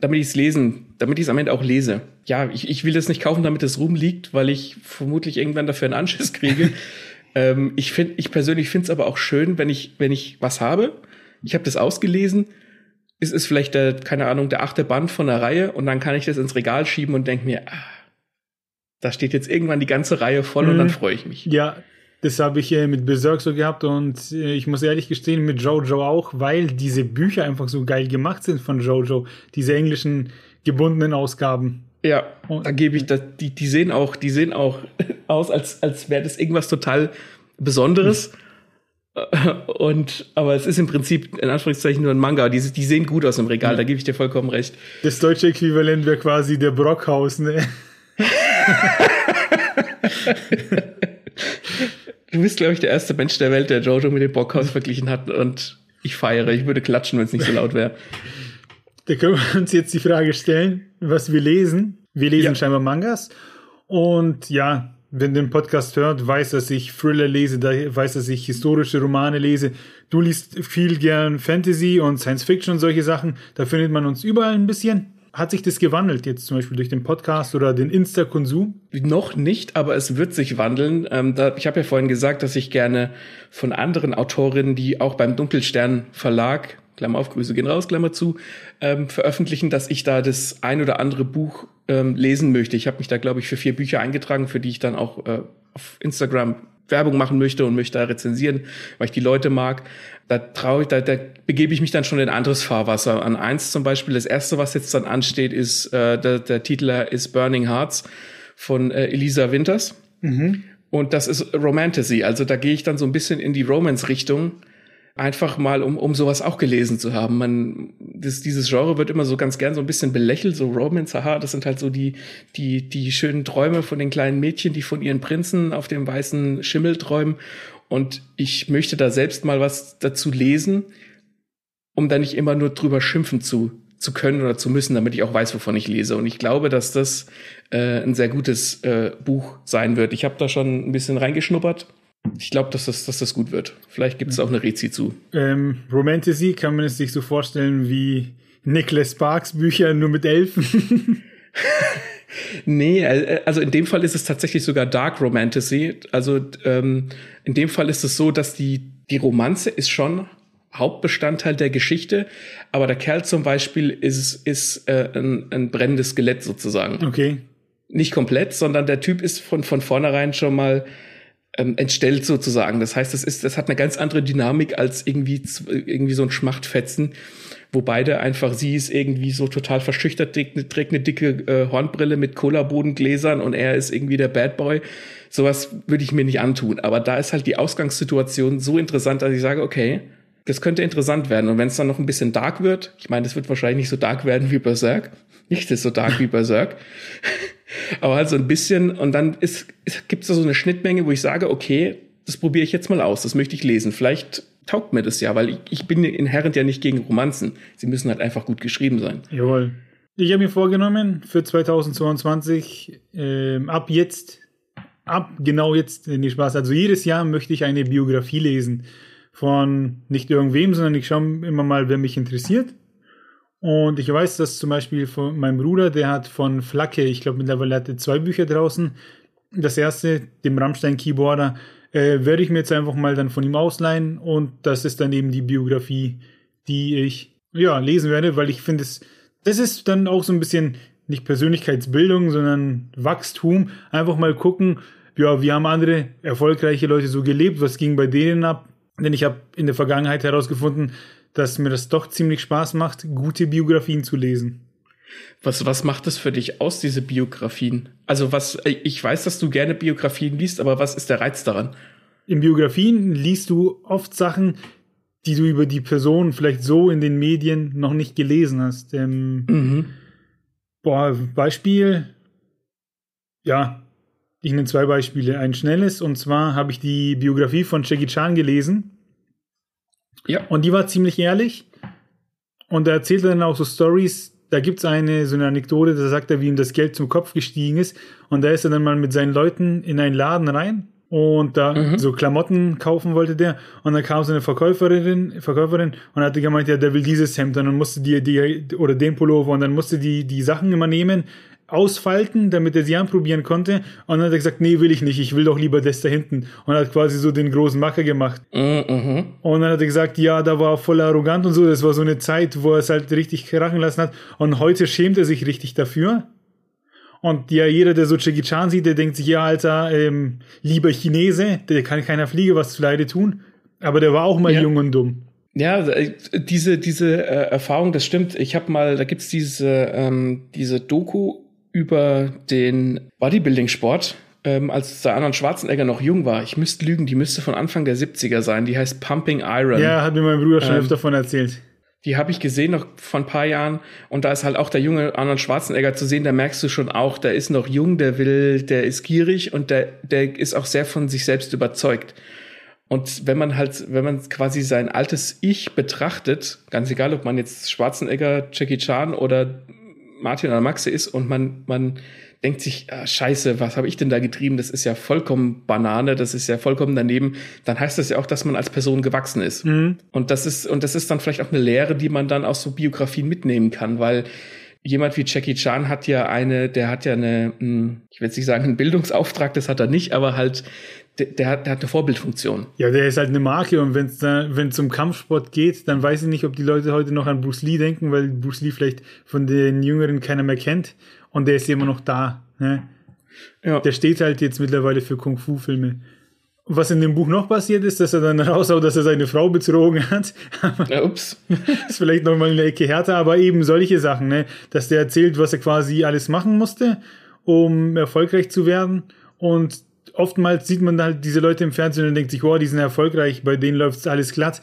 Speaker 2: damit ich es lesen, damit ich es am Ende auch lese. Ja, ich, ich will das nicht kaufen, damit es rumliegt, weil ich vermutlich irgendwann dafür einen Anschiss kriege. [laughs] Ähm, ich finde, ich persönlich finde es aber auch schön, wenn ich, wenn ich was habe. Ich habe das ausgelesen. Es ist vielleicht der, keine Ahnung, der achte Band von der Reihe und dann kann ich das ins Regal schieben und denke mir, ah, da steht jetzt irgendwann die ganze Reihe voll mhm. und dann mhm. freue ich mich.
Speaker 1: Ja, das habe ich äh, mit Berserk so gehabt und äh, ich muss ehrlich gestehen, mit Jojo auch, weil diese Bücher einfach so geil gemacht sind von Jojo, diese englischen gebundenen Ausgaben.
Speaker 2: Ja, da gebe ich das, die, die sehen auch, die sehen auch [laughs] aus, als, als wäre das irgendwas total Besonderes. Und, aber es ist im Prinzip in Anführungszeichen nur ein Manga. Die, die sehen gut aus im Regal, da gebe ich dir vollkommen recht.
Speaker 1: Das deutsche Äquivalent wäre quasi der Brockhaus, ne? [laughs]
Speaker 2: du bist, glaube ich, der erste Mensch der Welt, der Jojo mit dem Brockhaus verglichen hat und ich feiere. Ich würde klatschen, wenn es nicht so laut wäre.
Speaker 1: Da können wir uns jetzt die Frage stellen, was wir lesen. Wir lesen ja. scheinbar Mangas. Und ja, wenn den Podcast hört, weiß, dass ich Thriller lese, da weiß, dass ich historische Romane lese. Du liest viel gern Fantasy und Science Fiction und solche Sachen. Da findet man uns überall ein bisschen. Hat sich das gewandelt jetzt zum Beispiel durch den Podcast oder den Insta-Konsum?
Speaker 2: Noch nicht, aber es wird sich wandeln. Ähm, da, ich habe ja vorhin gesagt, dass ich gerne von anderen Autorinnen, die auch beim Dunkelstern Verlag Klammer auf, Grüße gehen raus, Klammer zu, ähm, veröffentlichen, dass ich da das ein oder andere Buch ähm, lesen möchte. Ich habe mich da, glaube ich, für vier Bücher eingetragen, für die ich dann auch äh, auf Instagram Werbung machen möchte und möchte da rezensieren, weil ich die Leute mag. Da traue ich, da, da begebe ich mich dann schon in anderes Fahrwasser. An eins zum Beispiel, das erste, was jetzt dann ansteht, ist, äh, der, der Titel ist Burning Hearts von äh, Elisa Winters. Mhm. Und das ist Romantasy. Also da gehe ich dann so ein bisschen in die Romance-Richtung. Einfach mal, um, um sowas auch gelesen zu haben. Man, das, dieses Genre wird immer so ganz gern so ein bisschen belächelt, so Romance, haha, das sind halt so die, die, die schönen Träume von den kleinen Mädchen, die von ihren Prinzen auf dem weißen Schimmel träumen. Und ich möchte da selbst mal was dazu lesen, um da nicht immer nur drüber schimpfen zu, zu können oder zu müssen, damit ich auch weiß, wovon ich lese. Und ich glaube, dass das äh, ein sehr gutes äh, Buch sein wird. Ich habe da schon ein bisschen reingeschnuppert. Ich glaube, dass das, dass das gut wird. Vielleicht gibt es auch eine Rezi zu.
Speaker 1: Ähm, Romantasy kann man es sich so vorstellen wie Nicholas Sparks Bücher nur mit Elfen. [laughs]
Speaker 2: nee, äh, also in dem Fall ist es tatsächlich sogar Dark Romantasy. Also ähm, in dem Fall ist es so, dass die, die Romanze ist schon Hauptbestandteil der Geschichte, aber der Kerl zum Beispiel ist, ist äh, ein, ein brennendes Skelett sozusagen.
Speaker 1: Okay.
Speaker 2: Nicht komplett, sondern der Typ ist von, von vornherein schon mal ähm, entstellt sozusagen. Das heißt, das ist, das hat eine ganz andere Dynamik als irgendwie, irgendwie so ein Schmachtfetzen, wo beide einfach, sie ist irgendwie so total verschüchtert, trägt eine dicke äh, Hornbrille mit Cola-Bodengläsern und er ist irgendwie der Bad Boy. Sowas würde ich mir nicht antun. Aber da ist halt die Ausgangssituation so interessant, dass ich sage, okay, das könnte interessant werden. Und wenn es dann noch ein bisschen dark wird, ich meine, das wird wahrscheinlich nicht so dark werden wie Berserk. Nicht so dark wie Berserk. Aber halt so ein bisschen. Und dann ist, gibt es da so eine Schnittmenge, wo ich sage, okay, das probiere ich jetzt mal aus. Das möchte ich lesen. Vielleicht taugt mir das ja, weil ich, ich bin inhärent ja nicht gegen Romanzen. Sie müssen halt einfach gut geschrieben sein.
Speaker 1: Jawohl. Ich habe mir vorgenommen, für 2022, ähm, ab jetzt, ab genau jetzt, nee, Spaß, also jedes Jahr möchte ich eine Biografie lesen von nicht irgendwem, sondern ich schaue immer mal, wer mich interessiert. Und ich weiß, dass zum Beispiel von meinem Bruder, der hat von Flacke, ich glaube mittlerweile hat er zwei Bücher draußen. Das erste, dem Rammstein Keyboarder, äh, werde ich mir jetzt einfach mal dann von ihm ausleihen und das ist dann eben die Biografie, die ich ja lesen werde, weil ich finde es, das ist dann auch so ein bisschen nicht Persönlichkeitsbildung, sondern Wachstum. Einfach mal gucken, ja, wie haben andere erfolgreiche Leute so gelebt, was ging bei denen ab, denn ich habe in der Vergangenheit herausgefunden, dass mir das doch ziemlich Spaß macht, gute Biografien zu lesen.
Speaker 2: Was, was macht das für dich aus, diese Biografien? Also was, ich weiß, dass du gerne Biografien liest, aber was ist der Reiz daran?
Speaker 1: In Biografien liest du oft Sachen, die du über die Person vielleicht so in den Medien noch nicht gelesen hast. Ähm, mhm. Boah, Beispiel, ja, ich nenne zwei Beispiele. Ein schnelles, und zwar habe ich die Biografie von Jackie Chan gelesen. Ja. Und die war ziemlich ehrlich. Und er erzählt dann auch so Stories. Da gibt es eine, so eine Anekdote, da sagt er, wie ihm das Geld zum Kopf gestiegen ist. Und da ist er dann mal mit seinen Leuten in einen Laden rein. Und da mhm. so Klamotten kaufen wollte der. Und dann kam so eine Verkäuferin, Verkäuferin und hatte gemeint, ja, der will dieses Hemd. Und dann musste die, die, oder den Pullover. Und dann musste die, die Sachen immer nehmen ausfalten, damit er sie anprobieren konnte. Und dann hat er gesagt, nee, will ich nicht, ich will doch lieber das da hinten. Und hat quasi so den großen Macher gemacht. Mhm. Und dann hat er gesagt, ja, da war voll arrogant und so. Das war so eine Zeit, wo er es halt richtig krachen lassen hat. Und heute schämt er sich richtig dafür. Und ja, jeder, der so Jackie Chan sieht, der denkt sich, ja, Alter, ähm, lieber Chinese, der kann keiner Fliege was zu Leide tun. Aber der war auch mal ja. jung und dumm.
Speaker 2: Ja, äh, diese, diese äh, Erfahrung, das stimmt. Ich habe mal, da gibt's diese, ähm, diese Doku über den Bodybuilding-Sport, ähm, als der Arnold Schwarzenegger noch jung war. Ich müsste lügen, die müsste von Anfang der 70er sein. Die heißt Pumping Iron.
Speaker 1: Ja, hat mir mein Bruder schon ähm, öfter davon erzählt.
Speaker 2: Die habe ich gesehen noch vor ein paar Jahren und da ist halt auch der junge Arnold Schwarzenegger zu sehen, da merkst du schon auch, der ist noch jung, der will, der ist gierig und der, der ist auch sehr von sich selbst überzeugt. Und wenn man halt, wenn man quasi sein altes Ich betrachtet, ganz egal, ob man jetzt Schwarzenegger, Jackie Chan oder Martin oder Maxe ist und man, man denkt sich, ah, scheiße, was habe ich denn da getrieben? Das ist ja vollkommen Banane, das ist ja vollkommen daneben. Dann heißt das ja auch, dass man als Person gewachsen ist. Mhm. Und das ist, und das ist dann vielleicht auch eine Lehre, die man dann aus so Biografien mitnehmen kann, weil jemand wie Jackie Chan hat ja eine, der hat ja eine, hm, ich will jetzt nicht sagen, einen Bildungsauftrag, das hat er nicht, aber halt, der, der, hat, der hat eine Vorbildfunktion.
Speaker 1: Ja, der ist halt eine Marke und wenn es wenn es um Kampfsport geht, dann weiß ich nicht, ob die Leute heute noch an Bruce Lee denken, weil Bruce Lee vielleicht von den Jüngeren keiner mehr kennt und der ist immer noch da. Ne? Ja. Der steht halt jetzt mittlerweile für Kung-Fu-Filme. Was in dem Buch noch passiert ist, dass er dann [laughs] raushaut, dass er seine Frau betrogen hat. Ja, ups. [laughs] ist vielleicht nochmal eine Ecke härter, aber eben solche Sachen, ne? Dass der erzählt, was er quasi alles machen musste, um erfolgreich zu werden. Und oftmals sieht man halt diese Leute im Fernsehen und denkt sich, wow, die sind erfolgreich, bei denen läuft alles glatt.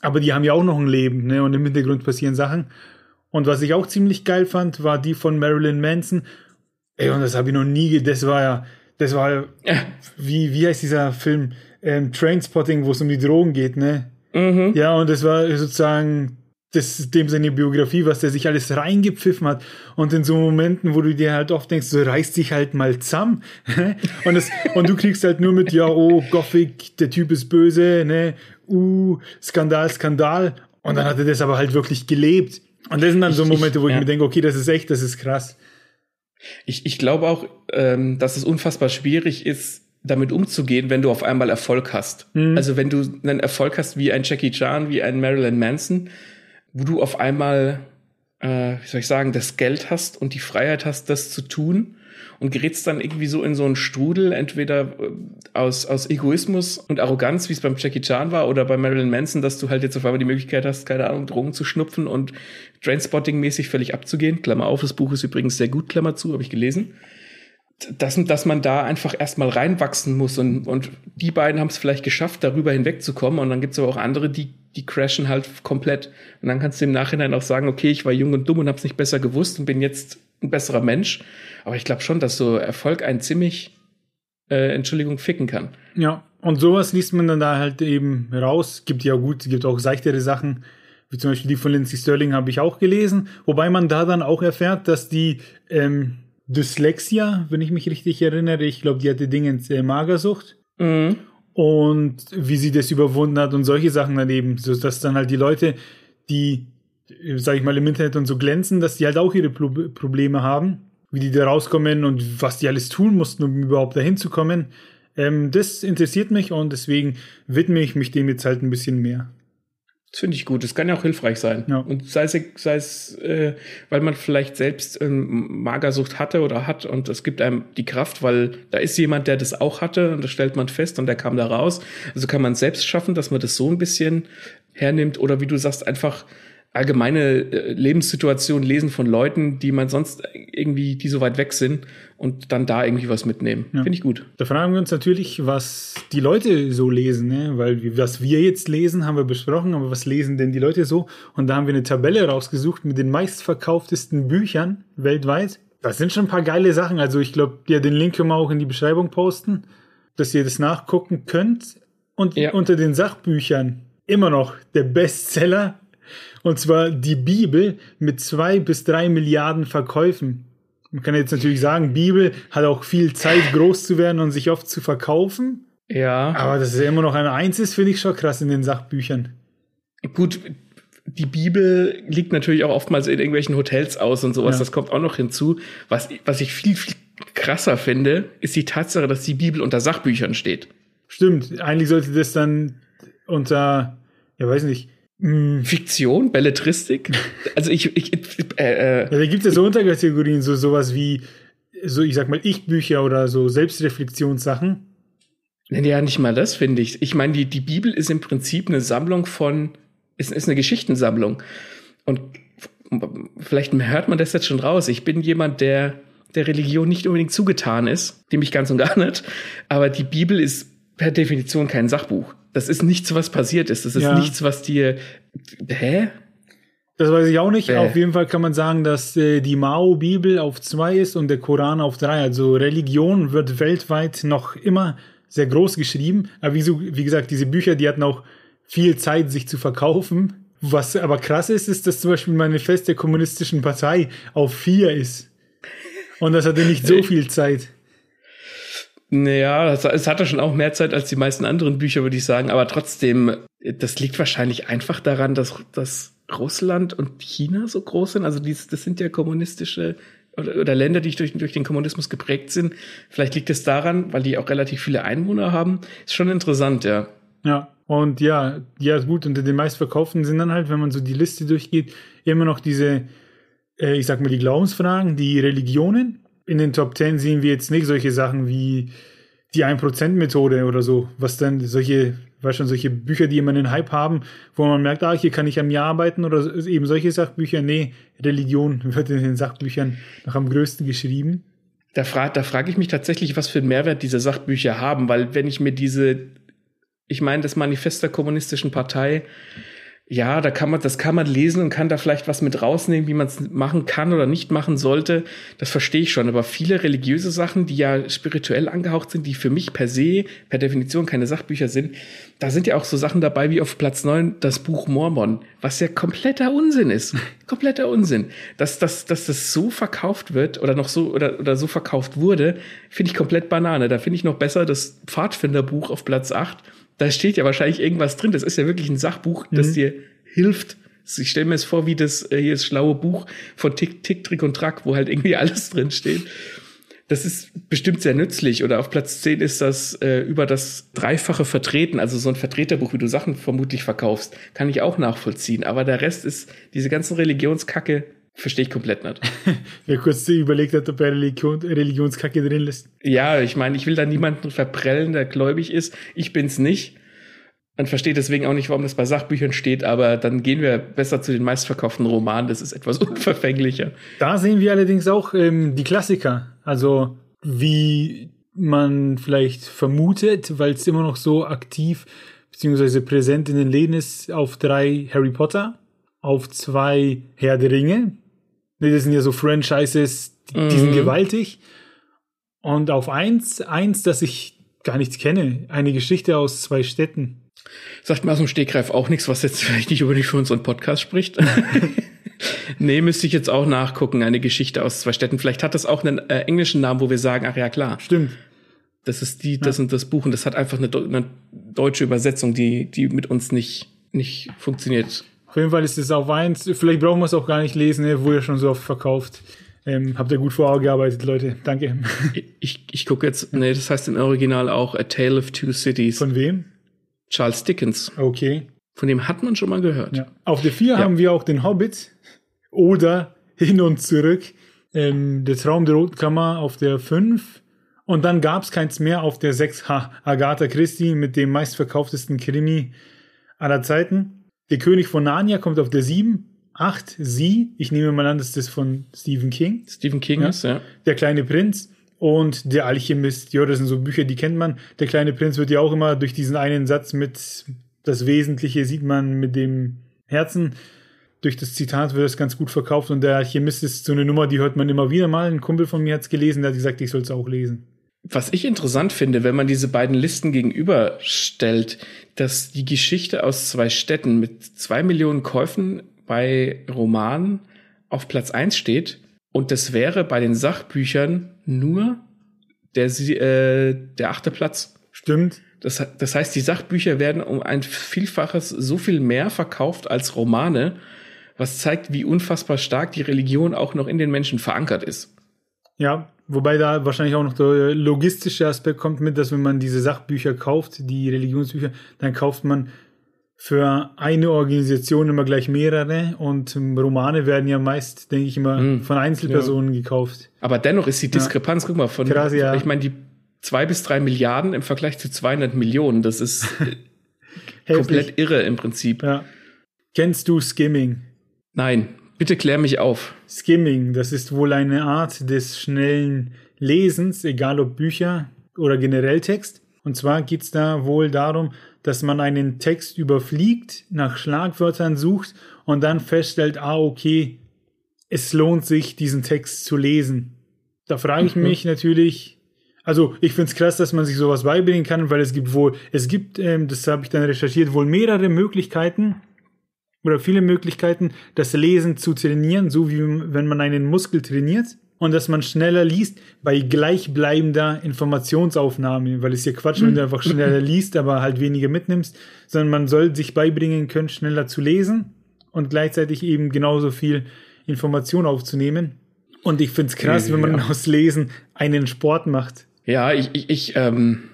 Speaker 1: Aber die haben ja auch noch ein Leben, ne? Und im Hintergrund passieren Sachen. Und was ich auch ziemlich geil fand, war die von Marilyn Manson. Ey, und das habe ich noch nie, das war ja, das war ja, wie, wie heißt dieser Film? Ähm, Trainspotting, wo es um die Drogen geht, ne? Mhm. Ja, und das war sozusagen das ist dem seine Biografie, was der sich alles reingepfiffen hat. Und in so Momenten, wo du dir halt oft denkst, so reißt dich halt mal zusammen. [laughs] und, das, und du kriegst halt nur mit, ja, oh, Gothic, der Typ ist böse, ne, uh, Skandal, Skandal. Und dann hat er das aber halt wirklich gelebt. Und das sind dann so Momente, wo ich, ja. mir denke, okay, das ist echt, das ist krass.
Speaker 2: Ich, ich glaube auch, ähm, dass es unfassbar schwierig ist, damit umzugehen, wenn du auf einmal Erfolg hast. Mhm. Also wenn du einen Erfolg hast wie ein Jackie Chan, wie ein Marilyn Manson, wo du auf einmal, äh, wie soll ich sagen, das Geld hast und die Freiheit hast, das zu tun und gerätst dann irgendwie so in so einen Strudel, entweder äh, aus, aus Egoismus und Arroganz, wie es beim Jackie Chan war, oder bei Marilyn Manson, dass du halt jetzt auf einmal die Möglichkeit hast, keine Ahnung, Drogen zu schnupfen und Trainspotting-mäßig völlig abzugehen. Klammer auf, das Buch ist übrigens sehr gut, Klammer zu, habe ich gelesen. Dass, dass man da einfach erstmal reinwachsen muss und, und die beiden haben es vielleicht geschafft, darüber hinwegzukommen und dann gibt es aber auch andere, die, die crashen halt komplett. Und dann kannst du im Nachhinein auch sagen, okay, ich war jung und dumm und hab's nicht besser gewusst und bin jetzt ein besserer Mensch, aber ich glaube schon, dass so Erfolg einen ziemlich, äh, Entschuldigung, ficken kann.
Speaker 1: Ja, und sowas liest man dann da halt eben raus, gibt ja gut, gibt auch seichtere Sachen, wie zum Beispiel die von Lindsay Sterling habe ich auch gelesen, wobei man da dann auch erfährt, dass die ähm, Dyslexia, wenn ich mich richtig erinnere. Ich glaube, die hatte Dingens äh, Magersucht. Mhm. Und wie sie das überwunden hat und solche Sachen daneben. So dass dann halt die Leute, die, äh, sag ich mal, im Internet und so glänzen, dass die halt auch ihre Pro Probleme haben. Wie die da rauskommen und was die alles tun mussten, um überhaupt dahin zu kommen. Ähm, das interessiert mich und deswegen widme ich mich dem jetzt halt ein bisschen mehr.
Speaker 2: Das finde ich gut. Das kann ja auch hilfreich sein. Ja. Und sei es, sei es äh, weil man vielleicht selbst ähm, Magersucht hatte oder hat und es gibt einem die Kraft, weil da ist jemand, der das auch hatte und das stellt man fest und der kam da raus. Also kann man selbst schaffen, dass man das so ein bisschen hernimmt oder wie du sagst, einfach allgemeine äh, Lebenssituation lesen von Leuten, die man sonst irgendwie, die so weit weg sind und dann da irgendwie was mitnehmen. Ja. Finde ich gut.
Speaker 1: Da fragen wir uns natürlich, was die Leute so lesen, ne? weil was wir jetzt lesen, haben wir besprochen, aber was lesen denn die Leute so? Und da haben wir eine Tabelle rausgesucht mit den meistverkauftesten Büchern weltweit. Das sind schon ein paar geile Sachen. Also ich glaube, ja, den Link können wir auch in die Beschreibung posten, dass ihr das nachgucken könnt. Und ja. unter den Sachbüchern immer noch der Bestseller und zwar die Bibel mit zwei bis drei Milliarden Verkäufen. Man kann jetzt natürlich sagen, Bibel hat auch viel Zeit, groß zu werden und sich oft zu verkaufen. Ja. Aber dass es immer noch eine Eins ist, finde ich schon krass in den Sachbüchern.
Speaker 2: Gut, die Bibel liegt natürlich auch oftmals in irgendwelchen Hotels aus und sowas. Ja. Das kommt auch noch hinzu. Was, was ich viel, viel krasser finde, ist die Tatsache, dass die Bibel unter Sachbüchern steht.
Speaker 1: Stimmt. Eigentlich sollte das dann unter, ja, weiß nicht.
Speaker 2: Fiktion, Belletristik. Also ich, ich
Speaker 1: äh, äh, ja, da gibt es ja so Unterkategorien, so sowas wie, so ich sag mal, Ich-Bücher oder so Selbstreflexionssachen.
Speaker 2: Ja, nicht mal das, finde ich. Ich meine, die, die Bibel ist im Prinzip eine Sammlung von, ist, ist eine Geschichtensammlung. Und vielleicht hört man das jetzt schon raus. Ich bin jemand, der der Religion nicht unbedingt zugetan ist, dem ich ganz und gar nicht. Aber die Bibel ist per Definition kein Sachbuch. Das ist nichts, was passiert ist. Das ist ja. nichts, was dir. Hä?
Speaker 1: Das weiß ich auch nicht. Äh. Auf jeden Fall kann man sagen, dass äh, die Mao-Bibel auf zwei ist und der Koran auf drei. Also Religion wird weltweit noch immer sehr groß geschrieben. Aber wie, so, wie gesagt, diese Bücher, die hatten auch viel Zeit, sich zu verkaufen. Was aber krass ist, ist, dass zum Beispiel Manifest der kommunistischen Partei auf vier ist. Und das hatte nicht so viel Zeit.
Speaker 2: Naja, es hatte schon auch mehr Zeit als die meisten anderen Bücher, würde ich sagen. Aber trotzdem, das liegt wahrscheinlich einfach daran, dass, dass Russland und China so groß sind. Also dies, das sind ja kommunistische oder, oder Länder, die durch, durch den Kommunismus geprägt sind. Vielleicht liegt es daran, weil die auch relativ viele Einwohner haben. Ist schon interessant, ja.
Speaker 1: Ja, und ja, ja, gut, unter den meistverkauften sind dann halt, wenn man so die Liste durchgeht, immer noch diese, äh, ich sag mal, die Glaubensfragen, die Religionen in den Top 10 sehen wir jetzt nicht solche Sachen wie die 1%-Methode oder so, was dann solche, weißt schon, solche Bücher, die immer einen Hype haben, wo man merkt, ah, hier kann ich am Jahr arbeiten oder eben solche Sachbücher. Nee, Religion [laughs] wird in den Sachbüchern noch am größten geschrieben.
Speaker 2: da frage da frag ich mich tatsächlich, was für einen Mehrwert diese Sachbücher haben, weil wenn ich mir diese, ich meine, das Manifest der kommunistischen Partei, ja, da kann man, das kann man lesen und kann da vielleicht was mit rausnehmen, wie man es machen kann oder nicht machen sollte. Das verstehe ich schon. Aber viele religiöse Sachen, die ja spirituell angehaucht sind, die für mich per se, per Definition keine Sachbücher sind, da sind ja auch so Sachen dabei wie auf Platz neun das Buch Mormon, was ja kompletter Unsinn ist. [laughs] kompletter Unsinn. Dass, dass, dass das so verkauft wird oder noch so oder, oder so verkauft wurde, finde ich komplett Banane. Da finde ich noch besser das Pfadfinderbuch auf Platz acht da steht ja wahrscheinlich irgendwas drin. Das ist ja wirklich ein Sachbuch, das mhm. dir hilft. Ich stelle mir es vor, wie das äh, hier das schlaue Buch von Tick, Tick, Trick und Track, wo halt irgendwie [laughs] alles drin steht. Das ist bestimmt sehr nützlich. Oder auf Platz 10 ist das äh, über das dreifache Vertreten, also so ein Vertreterbuch, wie du Sachen vermutlich verkaufst, kann ich auch nachvollziehen. Aber der Rest ist diese ganzen Religionskacke, Verstehe ich komplett nicht. [laughs]
Speaker 1: Wer kurz überlegt hat, ob er Religion, Religionskacke drin lässt.
Speaker 2: Ja, ich meine, ich will da niemanden verprellen, der gläubig ist. Ich bin's nicht. Man versteht deswegen auch nicht, warum das bei Sachbüchern steht, aber dann gehen wir besser zu den meistverkauften Romanen. Das ist etwas [laughs] unverfänglicher.
Speaker 1: Da sehen wir allerdings auch ähm, die Klassiker. Also, wie man vielleicht vermutet, weil es immer noch so aktiv bzw. präsent in den Läden ist, auf drei Harry Potter, auf zwei Herr der Ringe, das sind ja so Franchises, die, mhm. sind gewaltig. Und auf eins, eins, das ich gar nicht kenne, eine Geschichte aus zwei Städten.
Speaker 2: Sagt mir aus dem Stegreif auch nichts, was jetzt vielleicht nicht unbedingt für unseren Podcast spricht. [laughs] nee, müsste ich jetzt auch nachgucken, eine Geschichte aus zwei Städten. Vielleicht hat das auch einen äh, englischen Namen, wo wir sagen, ach ja, klar.
Speaker 1: Stimmt.
Speaker 2: Das ist die, das ja. und das Buch und das hat einfach eine, eine deutsche Übersetzung, die, die mit uns nicht, nicht funktioniert.
Speaker 1: Auf jeden Fall ist es auf eins. Vielleicht brauchen wir es auch gar nicht lesen, ne? wurde ja schon so oft verkauft. Ähm, habt ihr gut vorgearbeitet, Leute. Danke.
Speaker 2: Ich, ich gucke jetzt, nee, das heißt im Original auch A Tale of Two Cities.
Speaker 1: Von wem?
Speaker 2: Charles Dickens.
Speaker 1: Okay.
Speaker 2: Von dem hat man schon mal gehört.
Speaker 1: Ja. Auf der 4 ja. haben wir auch den Hobbit oder Hin und Zurück. Ähm, der Traum der Roten Kammer auf der 5. Und dann gab es keins mehr auf der 6. Ha, Agatha Christie mit dem meistverkauftesten Krimi aller Zeiten. Der König von Narnia kommt auf der 7. 8, Sie. Ich nehme mal an, dass das von Stephen King.
Speaker 2: Stephen King ja. ist, ja.
Speaker 1: Der kleine Prinz und der Alchemist. Ja, das sind so Bücher, die kennt man. Der kleine Prinz wird ja auch immer durch diesen einen Satz mit das Wesentliche sieht man mit dem Herzen. Durch das Zitat wird das ganz gut verkauft und der Alchemist ist so eine Nummer, die hört man immer wieder mal. Ein Kumpel von mir hat es gelesen, der hat gesagt, ich soll es auch lesen
Speaker 2: was ich interessant finde, wenn man diese beiden Listen gegenüberstellt, dass die Geschichte aus zwei Städten mit zwei Millionen Käufen bei Romanen auf Platz eins steht und das wäre bei den Sachbüchern nur der, äh, der achte Platz.
Speaker 1: Stimmt.
Speaker 2: Das, das heißt, die Sachbücher werden um ein Vielfaches so viel mehr verkauft als Romane, was zeigt, wie unfassbar stark die Religion auch noch in den Menschen verankert ist.
Speaker 1: Ja, Wobei da wahrscheinlich auch noch der logistische Aspekt kommt mit, dass wenn man diese Sachbücher kauft, die Religionsbücher, dann kauft man für eine Organisation immer gleich mehrere und Romane werden ja meist, denke ich immer, hm. von Einzelpersonen ja. gekauft.
Speaker 2: Aber dennoch ist die Diskrepanz, ja. guck mal, von, Krass, ja. ich meine, die zwei bis drei Milliarden im Vergleich zu 200 Millionen, das ist [laughs] komplett irre im Prinzip.
Speaker 1: Kennst du Skimming?
Speaker 2: Nein. Bitte klär mich auf.
Speaker 1: Skimming, das ist wohl eine Art des schnellen Lesens, egal ob Bücher oder generell Text. Und zwar geht es da wohl darum, dass man einen Text überfliegt, nach Schlagwörtern sucht und dann feststellt, ah, okay, es lohnt sich, diesen Text zu lesen. Da frage ich mhm. mich natürlich, also ich finde es krass, dass man sich sowas beibringen kann, weil es gibt wohl, es gibt, ähm, das habe ich dann recherchiert, wohl mehrere Möglichkeiten, oder viele Möglichkeiten, das Lesen zu trainieren, so wie wenn man einen Muskel trainiert und dass man schneller liest bei gleichbleibender Informationsaufnahme, weil es ja Quatsch, wenn du einfach schneller [laughs] liest, aber halt weniger mitnimmst, sondern man soll sich beibringen können, schneller zu lesen und gleichzeitig eben genauso viel Information aufzunehmen. Und ich finde es krass, wenn man ja. aus Lesen einen Sport macht.
Speaker 2: Ja, ich, ich, ich, ähm,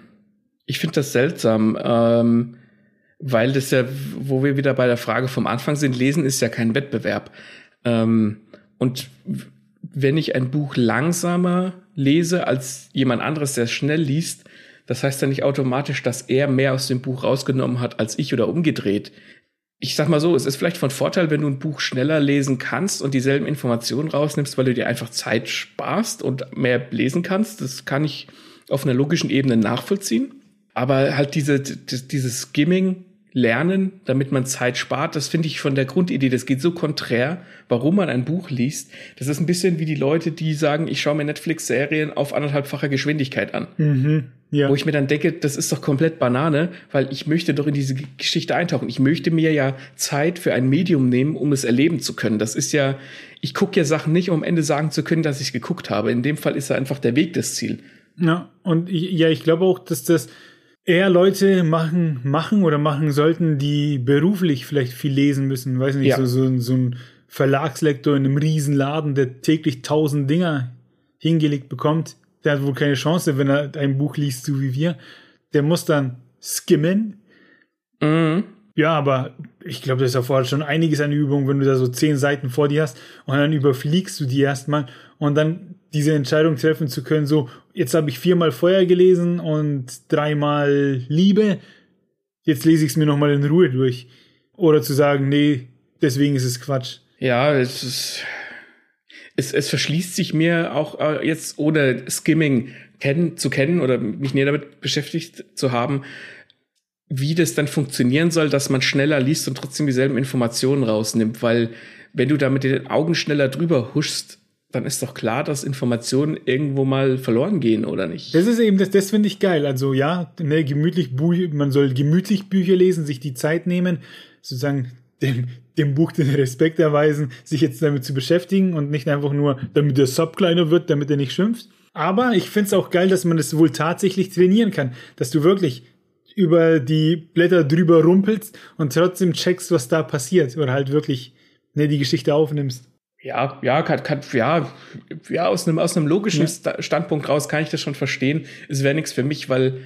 Speaker 2: ich finde das seltsam. Ähm, weil das ja, wo wir wieder bei der Frage vom Anfang sind, lesen ist ja kein Wettbewerb. Ähm, und wenn ich ein Buch langsamer lese als jemand anderes, der schnell liest, das heißt ja nicht automatisch, dass er mehr aus dem Buch rausgenommen hat als ich oder umgedreht. ich sag mal so, es ist vielleicht von Vorteil, wenn du ein Buch schneller lesen kannst und dieselben Informationen rausnimmst, weil du dir einfach Zeit sparst und mehr lesen kannst. Das kann ich auf einer logischen Ebene nachvollziehen. Aber halt diese, dieses Skimming lernen, damit man Zeit spart, das finde ich von der Grundidee, das geht so konträr, warum man ein Buch liest. Das ist ein bisschen wie die Leute, die sagen, ich schaue mir Netflix-Serien auf anderthalbfacher Geschwindigkeit an. Mhm. Ja. Wo ich mir dann denke, das ist doch komplett Banane, weil ich möchte doch in diese Geschichte eintauchen. Ich möchte mir ja Zeit für ein Medium nehmen, um es erleben zu können. Das ist ja, ich gucke ja Sachen nicht, um am Ende sagen zu können, dass ich geguckt habe. In dem Fall ist ja einfach der Weg das Ziel.
Speaker 1: Ja, und ich, ja, ich glaube auch, dass das eher Leute machen, machen oder machen sollten, die beruflich vielleicht viel lesen müssen. Weiß nicht, ja. so, so, so ein Verlagslektor in einem riesen Laden, der täglich tausend Dinger hingelegt bekommt der hat wohl keine Chance, wenn er ein Buch liest, so wie wir. Der muss dann skimmen. Mhm. Ja, aber ich glaube, das erfordert schon einiges an Übung, wenn du da so zehn Seiten vor dir hast und dann überfliegst du die erstmal und dann diese Entscheidung treffen zu können, so, jetzt habe ich viermal Feuer gelesen und dreimal Liebe, jetzt lese ich es mir nochmal in Ruhe durch. Oder zu sagen, nee, deswegen ist es Quatsch.
Speaker 2: Ja, es ist, es, es verschließt sich mir auch äh, jetzt ohne Skimming kennen, zu kennen oder mich näher damit beschäftigt zu haben, wie das dann funktionieren soll, dass man schneller liest und trotzdem dieselben Informationen rausnimmt, weil wenn du da mit den Augen schneller drüber huschst, dann ist doch klar, dass Informationen irgendwo mal verloren gehen, oder nicht?
Speaker 1: Das ist eben, das, das finde ich geil. Also ja, ne, gemütlich man soll gemütlich Bücher lesen, sich die Zeit nehmen, sozusagen dem, dem Buch den Respekt erweisen, sich jetzt damit zu beschäftigen und nicht einfach nur, damit der Sub kleiner wird, damit er nicht schimpft. Aber ich finde es auch geil, dass man das wohl tatsächlich trainieren kann, dass du wirklich über die Blätter drüber rumpelst und trotzdem checkst, was da passiert oder halt wirklich ne, die Geschichte aufnimmst.
Speaker 2: Ja, ja, kann, kann, ja, ja, aus einem, aus einem logischen ja. Standpunkt raus kann ich das schon verstehen. Es wäre nichts für mich, weil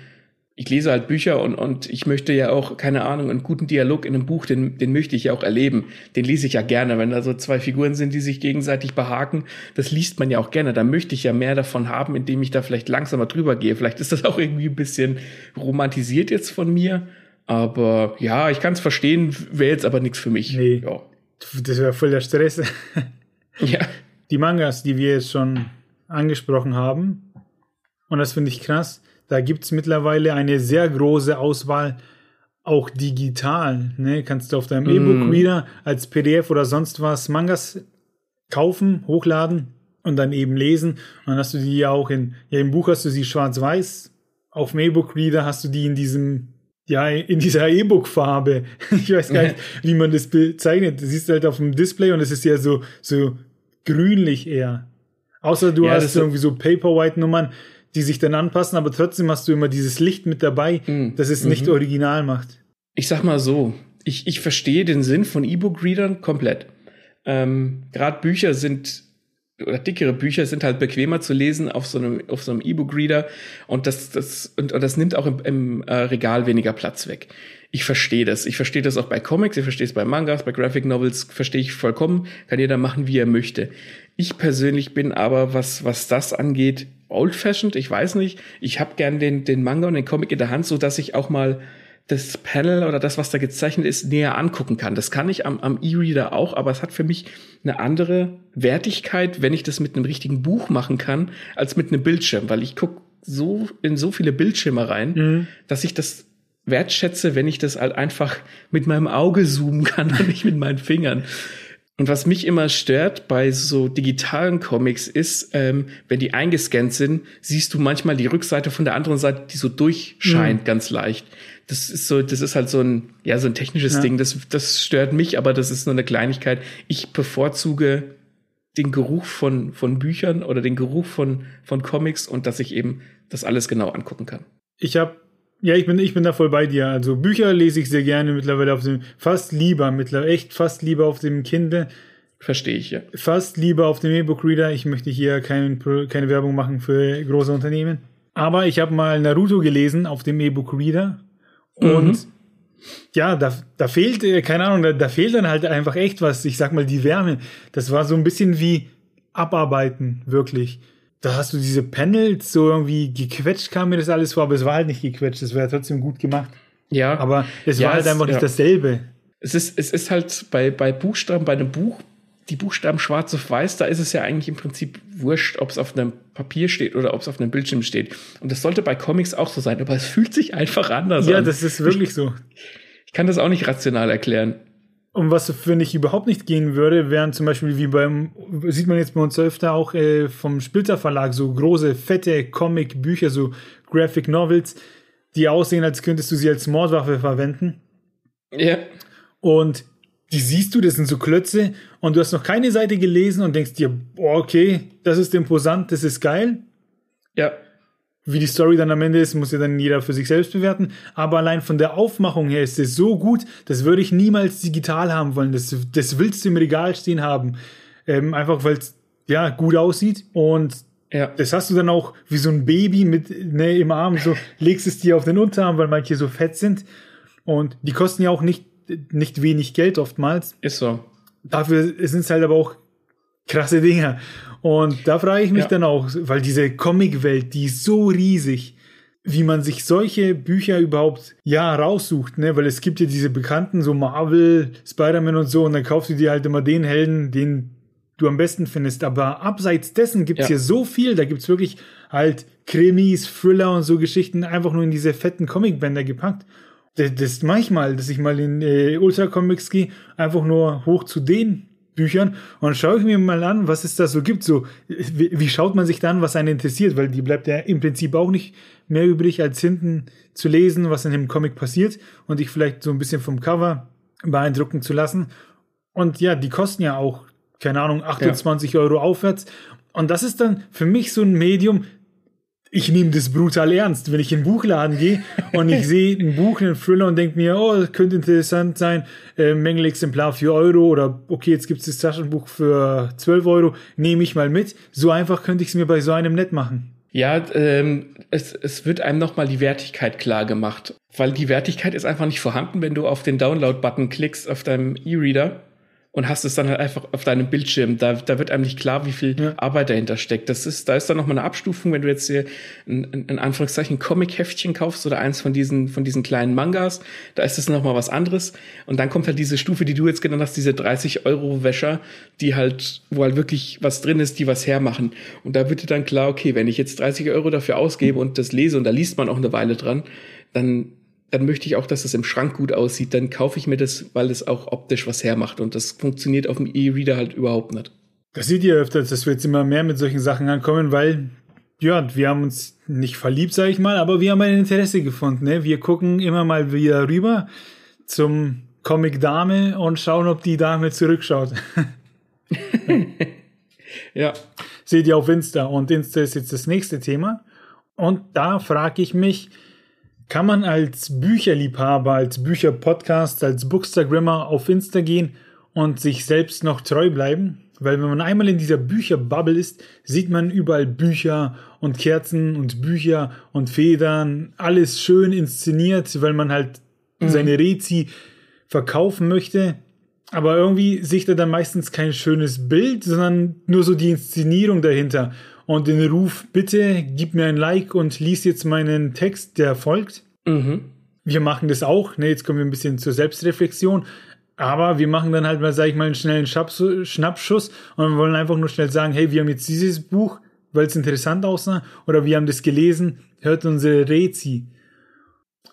Speaker 2: ich lese halt Bücher und, und ich möchte ja auch, keine Ahnung, einen guten Dialog in einem Buch, den, den möchte ich ja auch erleben. Den lese ich ja gerne, wenn da so zwei Figuren sind, die sich gegenseitig behaken. Das liest man ja auch gerne. Da möchte ich ja mehr davon haben, indem ich da vielleicht langsamer drüber gehe. Vielleicht ist das auch irgendwie ein bisschen romantisiert jetzt von mir. Aber ja, ich kann es verstehen, wäre jetzt aber nichts für mich.
Speaker 1: Nee. Ja. Das wäre voll der Stress. Ja. Die Mangas, die wir jetzt schon angesprochen haben, und das finde ich krass, da gibt es mittlerweile eine sehr große Auswahl, auch digital. Ne? Kannst du auf deinem mm. E-Book-Reader als PDF oder sonst was Mangas kaufen, hochladen und dann eben lesen. Und dann hast du die ja auch in, ja, im Buch hast du sie schwarz-weiß. Auf dem E-Book-Reader hast du die in diesem, ja, in dieser E-Book-Farbe. [laughs] Ich weiß gar nicht, wie man das bezeichnet. Du siehst halt auf dem Display und es ist ja so, so grünlich eher. Außer du ja, hast irgendwie so Paperwhite-Nummern die sich dann anpassen, aber trotzdem hast du immer dieses Licht mit dabei, mhm. das es nicht mhm. original macht.
Speaker 2: Ich sag mal so, ich, ich verstehe den Sinn von E-Book-Readern komplett. Ähm, Gerade Bücher sind oder dickere Bücher sind halt bequemer zu lesen auf so einem auf so einem E-Book-Reader und das das und, und das nimmt auch im, im äh, Regal weniger Platz weg. Ich verstehe das. Ich verstehe das auch bei Comics, ich verstehe es bei Mangas, bei Graphic Novels verstehe ich vollkommen. Kann jeder machen, wie er möchte. Ich persönlich bin aber, was was das angeht, old-fashioned, ich weiß nicht. Ich habe gern den, den Manga und den Comic in der Hand, so dass ich auch mal das Panel oder das, was da gezeichnet ist, näher angucken kann. Das kann ich am, am E-Reader auch, aber es hat für mich eine andere Wertigkeit, wenn ich das mit einem richtigen Buch machen kann, als mit einem Bildschirm, weil ich guck so in so viele Bildschirme rein, mhm. dass ich das wertschätze, wenn ich das halt einfach mit meinem Auge zoomen kann [laughs] und nicht mit meinen Fingern. Und was mich immer stört bei so digitalen Comics ist, ähm, wenn die eingescannt sind, siehst du manchmal die Rückseite von der anderen Seite, die so durchscheint, mhm. ganz leicht. Das ist so, das ist halt so ein, ja, so ein technisches ja. Ding. Das, das stört mich, aber das ist nur eine Kleinigkeit. Ich bevorzuge den Geruch von, von Büchern oder den Geruch von, von Comics und dass ich eben das alles genau angucken kann.
Speaker 1: Ich habe ja, ich bin, ich bin da voll bei dir. Also Bücher lese ich sehr gerne mittlerweile auf dem, fast lieber, mittlerweile, echt fast lieber auf dem Kindle.
Speaker 2: Verstehe ich, ja.
Speaker 1: Fast lieber auf dem E-Book Reader. Ich möchte hier kein, keine Werbung machen für große Unternehmen. Aber ich habe mal Naruto gelesen auf dem E-Book Reader. Und mhm. ja, da, da fehlt, äh, keine Ahnung, da, da fehlt dann halt einfach echt was. Ich sag mal, die Wärme. Das war so ein bisschen wie Abarbeiten, wirklich da hast du diese Panels so irgendwie gequetscht, kam mir das alles vor, aber es war halt nicht gequetscht, es ja trotzdem gut gemacht. Ja. Aber es ja, war halt einfach es, nicht ja. dasselbe.
Speaker 2: Es ist, es ist halt bei, bei Buchstaben, bei einem Buch, die Buchstaben schwarz auf weiß, da ist es ja eigentlich im Prinzip wurscht, ob es auf einem Papier steht oder ob es auf einem Bildschirm steht. Und das sollte bei Comics auch so sein, aber es fühlt sich einfach anders
Speaker 1: ja,
Speaker 2: an.
Speaker 1: Ja, das ist wirklich
Speaker 2: ich,
Speaker 1: so.
Speaker 2: Ich kann das auch nicht rational erklären.
Speaker 1: Und was für mich überhaupt nicht gehen würde, wären zum Beispiel wie beim, sieht man jetzt bei uns öfter auch äh, vom Splitter Verlag, so große, fette Comic-Bücher, so Graphic Novels, die aussehen, als könntest du sie als Mordwaffe verwenden.
Speaker 2: Ja.
Speaker 1: Und die siehst du, das sind so Klötze und du hast noch keine Seite gelesen und denkst dir, boah, okay, das ist imposant, das ist geil.
Speaker 2: Ja.
Speaker 1: Wie die Story dann am Ende ist, muss ja dann jeder für sich selbst bewerten. Aber allein von der Aufmachung her ist es so gut, das würde ich niemals digital haben wollen. Das, das willst du im Regal stehen haben. Ähm, einfach weil es ja gut aussieht. Und ja. das hast du dann auch wie so ein Baby mit ne, im Arm, so [laughs] legst es dir auf den Unterarm, weil manche so fett sind. Und die kosten ja auch nicht, nicht wenig Geld oftmals.
Speaker 2: Ist so.
Speaker 1: Dafür sind es halt aber auch krasse Dinger. Und da frage ich mich ja. dann auch, weil diese Comicwelt, die ist so riesig, wie man sich solche Bücher überhaupt ja raussucht, ne? Weil es gibt ja diese bekannten, so Marvel, Spider-Man und so, und dann kaufst du dir halt immer den Helden, den du am besten findest. Aber abseits dessen gibt es ja. hier so viel, da gibt es wirklich halt Krimis, Thriller und so Geschichten einfach nur in diese fetten Comicbänder gepackt. Das, das manchmal, dass ich mal in äh, Ultra Comics gehe, einfach nur hoch zu denen Büchern und schaue ich mir mal an, was es da so gibt. So, wie, wie, schaut man sich dann, was einen interessiert? Weil die bleibt ja im Prinzip auch nicht mehr übrig, als hinten zu lesen, was in dem Comic passiert und dich vielleicht so ein bisschen vom Cover beeindrucken zu lassen. Und ja, die kosten ja auch, keine Ahnung, 28 ja. Euro aufwärts. Und das ist dann für mich so ein Medium, ich nehme das brutal ernst. Wenn ich in den Buchladen gehe und ich [laughs] sehe ein Buch, einen Thriller und denke mir, oh, das könnte interessant sein, äh, Mängelexemplar 4 Euro oder okay, jetzt gibt es das Taschenbuch für 12 Euro, nehme ich mal mit. So einfach könnte ich es mir bei so einem nett machen.
Speaker 2: Ja, ähm, es, es wird einem nochmal die Wertigkeit klar gemacht, weil die Wertigkeit ist einfach nicht vorhanden, wenn du auf den Download-Button klickst auf deinem E-Reader und hast es dann halt einfach auf deinem Bildschirm. Da, da wird einem nicht klar, wie viel ja. Arbeit dahinter steckt. Das ist, da ist dann nochmal eine Abstufung, wenn du jetzt hier ein, in Anführungszeichen Comic-Heftchen kaufst oder eins von diesen, von diesen kleinen Mangas, da ist es nochmal was anderes. Und dann kommt halt diese Stufe, die du jetzt genannt hast, diese 30 Euro Wäscher, die halt, wo halt wirklich was drin ist, die was hermachen. Und da wird dir dann klar, okay, wenn ich jetzt 30 Euro dafür ausgebe und das lese und da liest man auch eine Weile dran, dann dann möchte ich auch, dass es im Schrank gut aussieht. Dann kaufe ich mir das, weil es auch optisch was hermacht. Und das funktioniert auf dem E-Reader halt überhaupt nicht.
Speaker 1: Das seht ihr öfter, dass wir jetzt immer mehr mit solchen Sachen ankommen, weil, ja, wir haben uns nicht verliebt, sage ich mal, aber wir haben ein Interesse gefunden. Ne? Wir gucken immer mal wieder rüber zum Comic Dame und schauen, ob die Dame zurückschaut. [laughs]
Speaker 2: ja.
Speaker 1: Seht ihr auf Insta. Und Insta ist jetzt das nächste Thema. Und da frage ich mich, kann man als Bücherliebhaber, als Bücherpodcast, als Bookstagrammer auf Insta gehen und sich selbst noch treu bleiben? Weil wenn man einmal in dieser Bücherbubble ist, sieht man überall Bücher und Kerzen und Bücher und Federn, alles schön inszeniert, weil man halt mhm. seine Rezi verkaufen möchte. Aber irgendwie sieht er dann meistens kein schönes Bild, sondern nur so die Inszenierung dahinter und den Ruf, bitte gib mir ein Like und lies jetzt meinen Text, der folgt. Mhm. Wir machen das auch. Ne, jetzt kommen wir ein bisschen zur Selbstreflexion. Aber wir machen dann halt mal, sag ich mal, einen schnellen Schnappschuss und wir wollen einfach nur schnell sagen, hey, wir haben jetzt dieses Buch, weil es interessant aussah, oder wir haben das gelesen, hört unsere Rezi.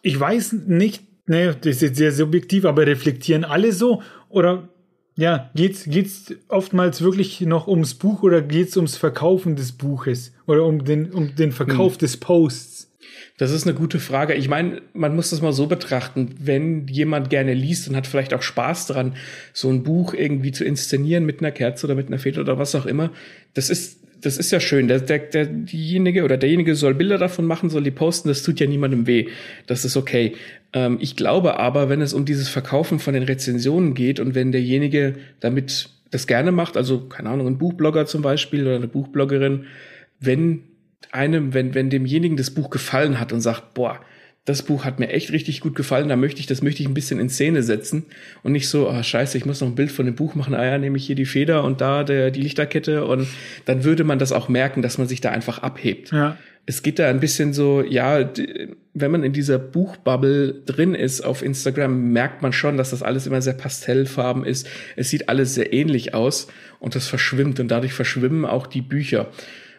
Speaker 1: Ich weiß nicht, ne, das ist jetzt sehr subjektiv, aber reflektieren alle so? Oder ja, geht's geht's oftmals wirklich noch ums Buch oder geht's ums Verkaufen des Buches oder um den um den Verkauf hm. des Posts?
Speaker 2: Das ist eine gute Frage. Ich meine, man muss das mal so betrachten, wenn jemand gerne liest und hat vielleicht auch Spaß daran, so ein Buch irgendwie zu inszenieren mit einer Kerze oder mit einer Feder oder was auch immer, das ist das ist ja schön. Der, der, der, diejenige oder derjenige soll Bilder davon machen, soll die posten, das tut ja niemandem weh. Das ist okay. Ähm, ich glaube aber, wenn es um dieses Verkaufen von den Rezensionen geht und wenn derjenige damit das gerne macht, also keine Ahnung, ein Buchblogger zum Beispiel oder eine Buchbloggerin, wenn einem, wenn, wenn demjenigen das Buch gefallen hat und sagt, boah, das Buch hat mir echt richtig gut gefallen, da möchte ich, das möchte ich ein bisschen in Szene setzen und nicht so, ah, scheiße, ich muss noch ein Bild von dem Buch machen, ah ja, nehme ich hier die Feder und da der, die Lichterkette und dann würde man das auch merken, dass man sich da einfach abhebt. Ja. Es geht da ein bisschen so, ja, wenn man in dieser Buchbubble drin ist auf Instagram, merkt man schon, dass das alles immer sehr pastellfarben ist. Es sieht alles sehr ähnlich aus und das verschwimmt und dadurch verschwimmen auch die Bücher.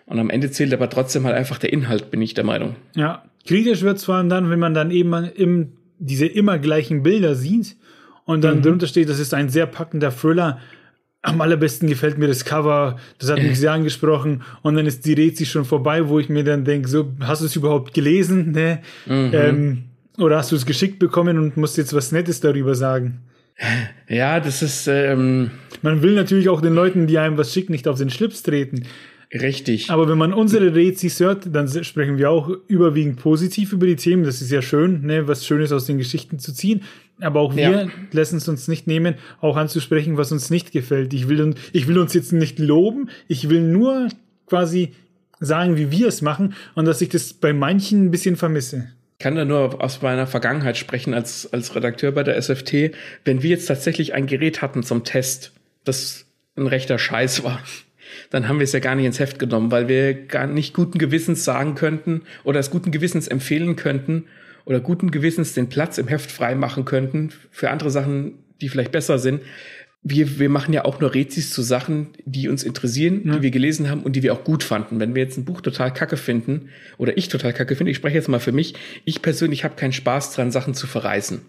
Speaker 2: Und am Ende zählt aber trotzdem halt einfach der Inhalt, bin ich der Meinung.
Speaker 1: Ja, kritisch wird es vor allem dann, wenn man dann eben im, diese immer gleichen Bilder sieht und dann mhm. drunter steht, das ist ein sehr packender Thriller. Am allerbesten gefällt mir das Cover, das hat mich sehr angesprochen und dann ist die Rätsel schon vorbei, wo ich mir dann denke, so, hast du es überhaupt gelesen? [laughs] Ne? Mhm. Ähm, oder hast du es geschickt bekommen und musst jetzt was Nettes darüber sagen?
Speaker 2: Ja, das ist. Ähm
Speaker 1: Man will natürlich auch den Leuten, die einem was schicken, nicht auf den Schlips treten.
Speaker 2: Richtig.
Speaker 1: Aber wenn man unsere Rezis hört, dann sprechen wir auch überwiegend positiv über die Themen. Das ist ja schön, ne, was Schönes aus den Geschichten zu ziehen. Aber auch wir ja. lassen es uns nicht nehmen, auch anzusprechen, was uns nicht gefällt. Ich will, ich will uns jetzt nicht loben. Ich will nur quasi sagen, wie wir es machen und dass ich das bei manchen ein bisschen vermisse.
Speaker 2: Ich kann da nur aus meiner Vergangenheit sprechen als, als Redakteur bei der SFT. Wenn wir jetzt tatsächlich ein Gerät hatten zum Test, das ein rechter Scheiß war, dann haben wir es ja gar nicht ins Heft genommen, weil wir gar nicht guten Gewissens sagen könnten oder es guten Gewissens empfehlen könnten oder guten Gewissens den Platz im Heft freimachen könnten für andere Sachen, die vielleicht besser sind. Wir, wir machen ja auch nur Rezis zu Sachen, die uns interessieren, ja. die wir gelesen haben und die wir auch gut fanden. Wenn wir jetzt ein Buch total kacke finden, oder ich total kacke finde, ich spreche jetzt mal für mich, ich persönlich habe keinen Spaß dran, Sachen zu verreißen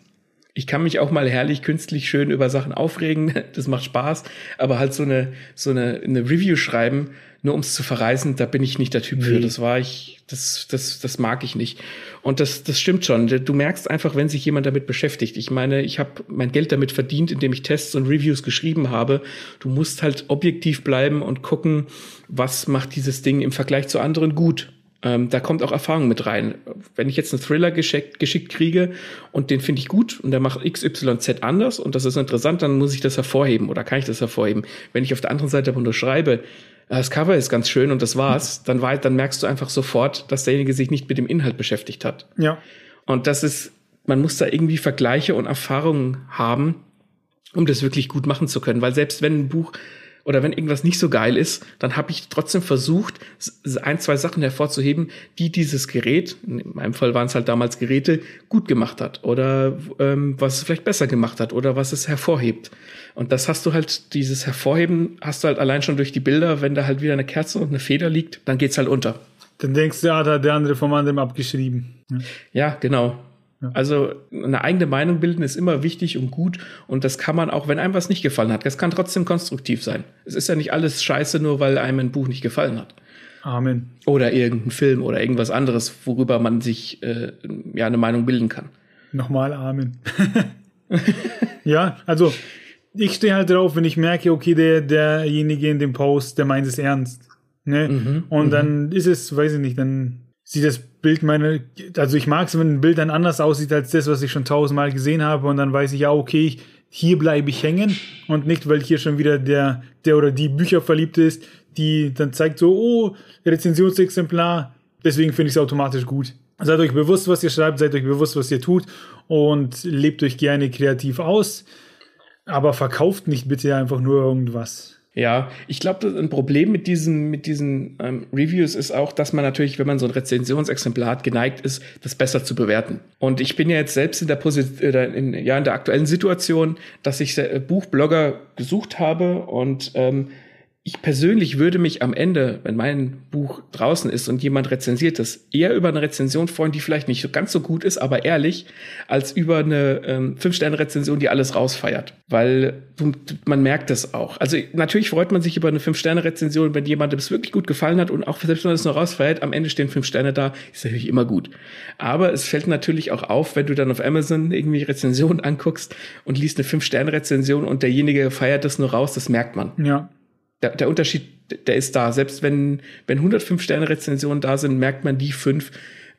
Speaker 2: ich kann mich auch mal herrlich künstlich schön über Sachen aufregen, [laughs] das macht Spaß, aber halt so eine so eine, eine Review schreiben, nur um es zu verreisen, da bin ich nicht der Typ nee. für. Das war ich, das das das mag ich nicht. Und das das stimmt schon. Du merkst einfach, wenn sich jemand damit beschäftigt. Ich meine, ich habe mein Geld damit verdient, indem ich Tests und Reviews geschrieben habe. Du musst halt objektiv bleiben und gucken, was macht dieses Ding im Vergleich zu anderen gut. Ähm, da kommt auch Erfahrung mit rein. Wenn ich jetzt einen Thriller geschickt, geschickt kriege und den finde ich gut und der macht XYZ anders und das ist interessant, dann muss ich das hervorheben oder kann ich das hervorheben. Wenn ich auf der anderen Seite aber nur schreibe, äh, das Cover ist ganz schön und das war's, dann, war, dann merkst du einfach sofort, dass derjenige sich nicht mit dem Inhalt beschäftigt hat.
Speaker 1: Ja.
Speaker 2: Und das ist, man muss da irgendwie Vergleiche und Erfahrungen haben, um das wirklich gut machen zu können. Weil selbst wenn ein Buch oder wenn irgendwas nicht so geil ist, dann habe ich trotzdem versucht, ein, zwei Sachen hervorzuheben, die dieses Gerät, in meinem Fall waren es halt damals Geräte, gut gemacht hat oder ähm, was es vielleicht besser gemacht hat oder was es hervorhebt. Und das hast du halt, dieses Hervorheben hast du halt allein schon durch die Bilder, wenn da halt wieder eine Kerze und eine Feder liegt, dann geht's halt unter.
Speaker 1: Dann denkst du, ja, da hat der andere vom anderen abgeschrieben.
Speaker 2: Ja, ja genau. Also eine eigene Meinung bilden ist immer wichtig und gut und das kann man auch, wenn einem was nicht gefallen hat. Das kann trotzdem konstruktiv sein. Es ist ja nicht alles scheiße, nur weil einem ein Buch nicht gefallen hat.
Speaker 1: Amen.
Speaker 2: Oder irgendein Film oder irgendwas anderes, worüber man sich äh, ja eine Meinung bilden kann.
Speaker 1: Nochmal Amen. [laughs] ja, also ich stehe halt drauf, wenn ich merke, okay, der, derjenige in dem Post, der meint es ernst. Ne? Mhm, und mhm. dann ist es, weiß ich nicht, dann sieht das Bild meine, also ich mag es, wenn ein Bild dann anders aussieht als das, was ich schon tausendmal gesehen habe und dann weiß ich, ja, okay, hier bleibe ich hängen und nicht, weil hier schon wieder der, der oder die Bücher verliebt ist, die dann zeigt so, oh, Rezensionsexemplar, deswegen finde ich es automatisch gut. Seid euch bewusst, was ihr schreibt, seid euch bewusst, was ihr tut und lebt euch gerne kreativ aus, aber verkauft nicht bitte einfach nur irgendwas.
Speaker 2: Ja, ich glaube, ein Problem mit diesen, mit diesen ähm, Reviews ist auch, dass man natürlich, wenn man so ein Rezensionsexemplar hat, geneigt ist, das besser zu bewerten. Und ich bin ja jetzt selbst in der Position, äh, in, ja, in der aktuellen Situation, dass ich äh, Buchblogger gesucht habe und ähm, ich persönlich würde mich am Ende, wenn mein Buch draußen ist und jemand rezensiert es, eher über eine Rezension freuen, die vielleicht nicht ganz so gut ist, aber ehrlich, als über eine ähm, Fünf-Sterne-Rezension, die alles rausfeiert. Weil man merkt das auch. Also natürlich freut man sich über eine Fünf-Sterne-Rezension, wenn jemandem es wirklich gut gefallen hat und auch selbst wenn man es nur rausfeiert, am Ende stehen fünf Sterne da, ist natürlich immer gut. Aber es fällt natürlich auch auf, wenn du dann auf Amazon irgendwie Rezensionen [laughs] anguckst und liest eine Fünf-Sterne-Rezension und derjenige feiert das nur raus, das merkt man.
Speaker 1: Ja
Speaker 2: der, der Unterschied, der ist da. Selbst wenn, wenn 105 Sterne Rezensionen da sind, merkt man die fünf,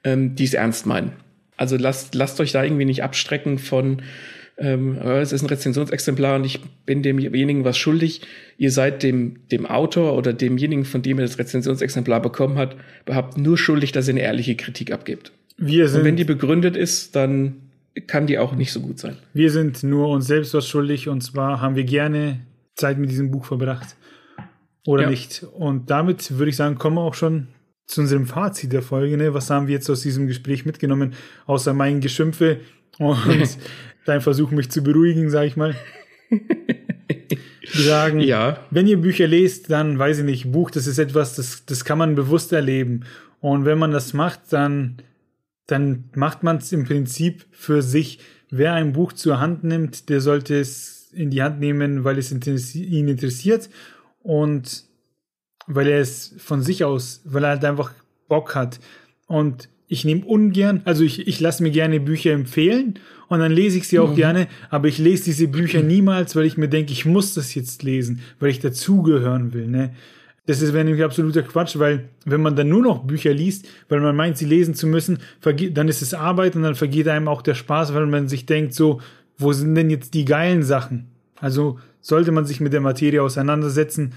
Speaker 2: ähm, die es ernst meinen. Also lasst, lasst euch da irgendwie nicht abstrecken von, ähm, es ist ein Rezensionsexemplar und ich bin demjenigen was schuldig. Ihr seid dem, dem Autor oder demjenigen, von dem ihr das Rezensionsexemplar bekommen hat, überhaupt nur schuldig, dass ihr eine ehrliche Kritik abgebt. Wir sind, Und wenn die begründet ist, dann kann die auch nicht so gut sein.
Speaker 1: Wir sind nur uns selbst was schuldig und zwar haben wir gerne Zeit mit diesem Buch verbracht. Oder ja. nicht. Und damit würde ich sagen, kommen wir auch schon zu unserem Fazit der Folge. Ne? Was haben wir jetzt aus diesem Gespräch mitgenommen, außer mein Geschimpfe und [laughs] dein Versuch, mich zu beruhigen, sage ich mal. Die sagen, ja. wenn ihr Bücher lest, dann weiß ich nicht, Buch, das ist etwas, das, das kann man bewusst erleben. Und wenn man das macht, dann, dann macht man es im Prinzip für sich. Wer ein Buch zur Hand nimmt, der sollte es in die Hand nehmen, weil es ihn interessiert und weil er es von sich aus, weil er halt einfach Bock hat. Und ich nehme ungern, also ich, ich lasse mir gerne Bücher empfehlen und dann lese ich sie auch mhm. gerne, aber ich lese diese Bücher niemals, weil ich mir denke, ich muss das jetzt lesen, weil ich dazugehören will. Ne? Das ist nämlich absoluter Quatsch, weil wenn man dann nur noch Bücher liest, weil man meint, sie lesen zu müssen, dann ist es Arbeit und dann vergeht einem auch der Spaß, weil man sich denkt, so, wo sind denn jetzt die geilen Sachen? Also sollte man sich mit der Materie auseinandersetzen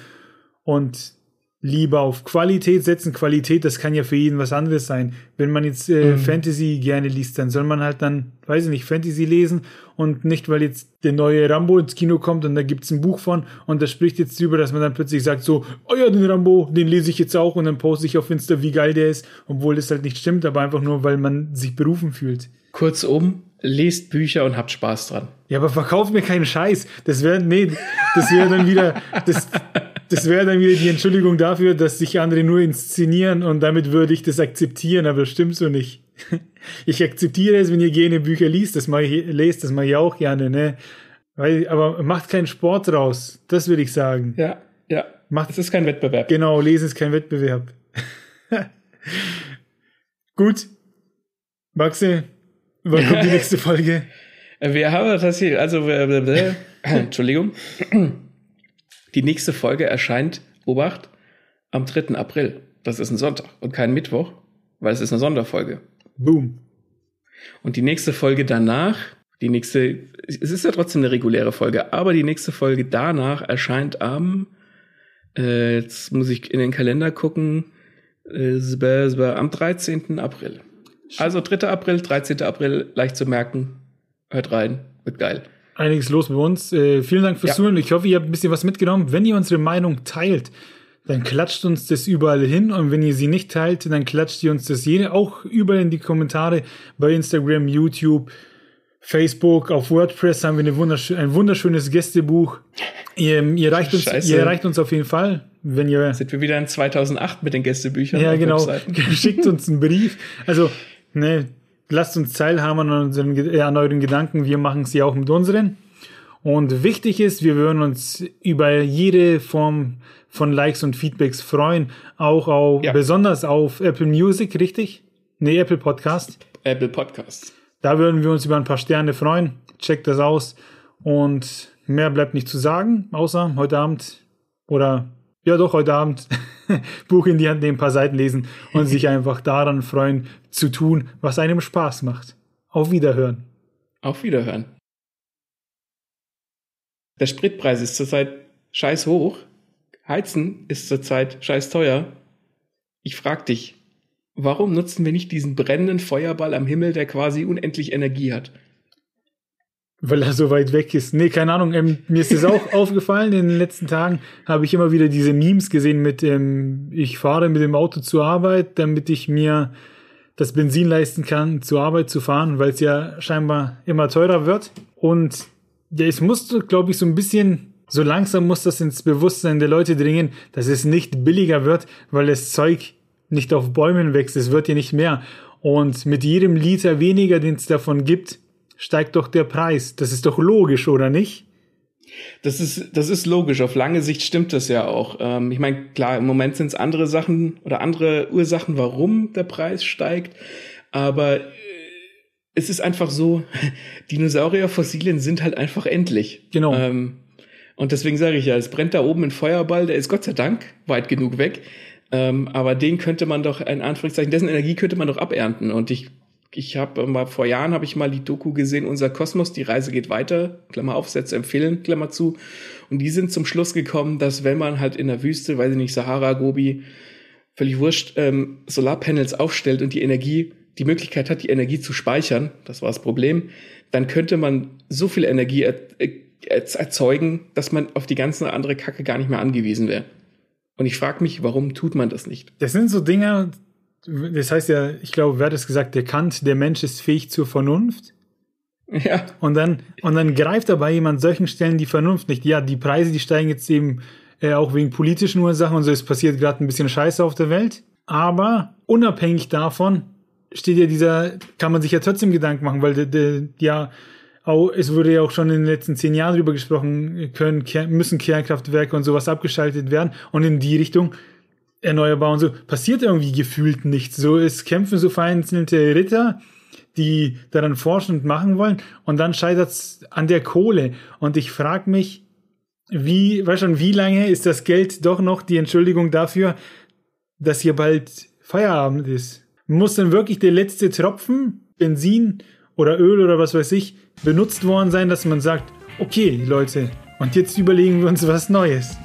Speaker 1: und lieber auf Qualität setzen. Qualität, das kann ja für jeden was anderes sein. Wenn man jetzt äh, mhm. Fantasy gerne liest, dann soll man halt dann, weiß ich nicht, Fantasy lesen und nicht, weil jetzt der neue Rambo ins Kino kommt und da gibt's ein Buch von und das spricht jetzt drüber, dass man dann plötzlich sagt so, oh ja, den Rambo, den lese ich jetzt auch und dann poste ich auf Insta, wie geil der ist, obwohl das halt nicht stimmt, aber einfach nur, weil man sich berufen fühlt.
Speaker 2: Kurzum, lest Bücher und habt Spaß dran.
Speaker 1: Ja, aber verkauft mir keinen Scheiß. Das wäre, nee, das wäre dann wieder, das, das wäre dann wieder die Entschuldigung dafür, dass sich andere nur inszenieren und damit würde ich das akzeptieren, aber das stimmt so nicht. Ich akzeptiere es, wenn ihr gerne Bücher liest, das mache ich, lest, das mache ich auch gerne, ne? Weil, aber macht keinen Sport draus, das würde ich sagen.
Speaker 2: Ja, ja. Macht, es ist kein Wettbewerb.
Speaker 1: Genau, lesen ist kein Wettbewerb. [laughs] Gut. Maxe, wann kommt die [laughs] nächste Folge?
Speaker 2: Wir haben das hier, also, äh, [laughs] Entschuldigung. Die nächste Folge erscheint, Obacht, am 3. April. Das ist ein Sonntag und kein Mittwoch, weil es ist eine Sonderfolge.
Speaker 1: Boom.
Speaker 2: Und die nächste Folge danach, die nächste, es ist ja trotzdem eine reguläre Folge, aber die nächste Folge danach erscheint am, äh, jetzt muss ich in den Kalender gucken, äh, am 13. April. Also 3. April, 13. April, leicht zu merken. Hört rein, wird geil
Speaker 1: einiges los bei uns. Äh, vielen Dank fürs ja. Zuhören. Ich hoffe, ihr habt ein bisschen was mitgenommen. Wenn ihr unsere Meinung teilt, dann klatscht uns das überall hin. Und wenn ihr sie nicht teilt, dann klatscht ihr uns das jene auch überall in die Kommentare bei Instagram, YouTube, Facebook, auf WordPress haben wir eine wundersch ein wunderschönes Gästebuch. Ihr, ihr, erreicht uns, ihr erreicht uns auf jeden Fall. Wenn ihr
Speaker 2: Sind wir wieder in 2008 mit den Gästebüchern?
Speaker 1: Ja, genau. [laughs] Schickt uns einen Brief. Also, ne, lasst uns teilhaben an, unseren, äh, an euren Gedanken. Wir machen sie auch mit unseren. Und wichtig ist, wir würden uns über jede Form von Likes und Feedbacks freuen. Auch auf, ja. besonders auf Apple Music, richtig? Nee, Apple Podcast.
Speaker 2: Apple Podcast.
Speaker 1: Da würden wir uns über ein paar Sterne freuen. Checkt das aus. Und mehr bleibt nicht zu sagen, außer heute Abend oder ja doch heute Abend [laughs] Buch in die Hand nehmen, ein paar Seiten lesen und sich einfach daran freuen, zu tun, was einem Spaß macht. Auf Wiederhören.
Speaker 2: Auf Wiederhören. Der Spritpreis ist zurzeit scheiß hoch. Heizen ist zurzeit scheiß teuer. Ich frag dich, warum nutzen wir nicht diesen brennenden Feuerball am Himmel, der quasi unendlich Energie hat?
Speaker 1: Weil er so weit weg ist. Nee, keine Ahnung. Ähm, mir ist es auch [laughs] aufgefallen. In den letzten Tagen habe ich immer wieder diese Memes gesehen mit, ähm, ich fahre mit dem Auto zur Arbeit, damit ich mir das Benzin leisten kann, zur Arbeit zu fahren, weil es ja scheinbar immer teurer wird. Und ja, es muss, glaube ich, so ein bisschen, so langsam muss das ins Bewusstsein der Leute dringen, dass es nicht billiger wird, weil das Zeug nicht auf Bäumen wächst. Es wird ja nicht mehr. Und mit jedem Liter weniger, den es davon gibt, steigt doch der Preis. Das ist doch logisch, oder nicht?
Speaker 2: Das ist, das ist logisch. Auf lange Sicht stimmt das ja auch. Ähm, ich meine, klar, im Moment sind es andere Sachen oder andere Ursachen, warum der Preis steigt. Aber äh, es ist einfach so, [laughs] Dinosaurierfossilien sind halt einfach endlich.
Speaker 1: Genau. Ähm,
Speaker 2: und deswegen sage ich ja, es brennt da oben ein Feuerball, der ist Gott sei Dank weit genug weg. Ähm, aber den könnte man doch, in Anführungszeichen, dessen Energie könnte man doch abernten. Und ich ich habe mal vor Jahren habe ich mal die Doku gesehen, unser Kosmos, die Reise geht weiter, Klammer auf, Sätze empfehlen, Klammer zu. Und die sind zum Schluss gekommen, dass wenn man halt in der Wüste, weiß ich nicht, Sahara, Gobi, völlig wurscht, ähm, Solarpanels aufstellt und die Energie die Möglichkeit hat, die Energie zu speichern, das war das Problem, dann könnte man so viel Energie er, er, erzeugen, dass man auf die ganze andere Kacke gar nicht mehr angewiesen wäre. Und ich frage mich, warum tut man das nicht?
Speaker 1: Das sind so Dinge, das heißt ja, ich glaube, wer hat es gesagt, der Kant, der Mensch ist fähig zur Vernunft. Ja. Und dann, und dann greift dabei jemand solchen Stellen die Vernunft nicht. Ja, die Preise, die steigen jetzt eben äh, auch wegen politischen Ursachen und so. Es passiert gerade ein bisschen Scheiße auf der Welt. Aber unabhängig davon steht ja dieser, kann man sich ja trotzdem Gedanken machen, weil der, der, ja, auch, es wurde ja auch schon in den letzten zehn Jahren darüber gesprochen, können, müssen Kernkraftwerke und sowas abgeschaltet werden und in die Richtung erneuerbar und so passiert irgendwie gefühlt nichts. So, es kämpfen so vereinzelte Ritter, die daran forschen und machen wollen und dann scheitert es an der Kohle. Und ich frage mich, wie, weißt schon, wie lange ist das Geld doch noch die Entschuldigung dafür, dass hier bald Feierabend ist? Muss dann wirklich der letzte Tropfen Benzin oder Öl oder was weiß ich benutzt worden sein, dass man sagt, okay, Leute, und jetzt überlegen wir uns was Neues.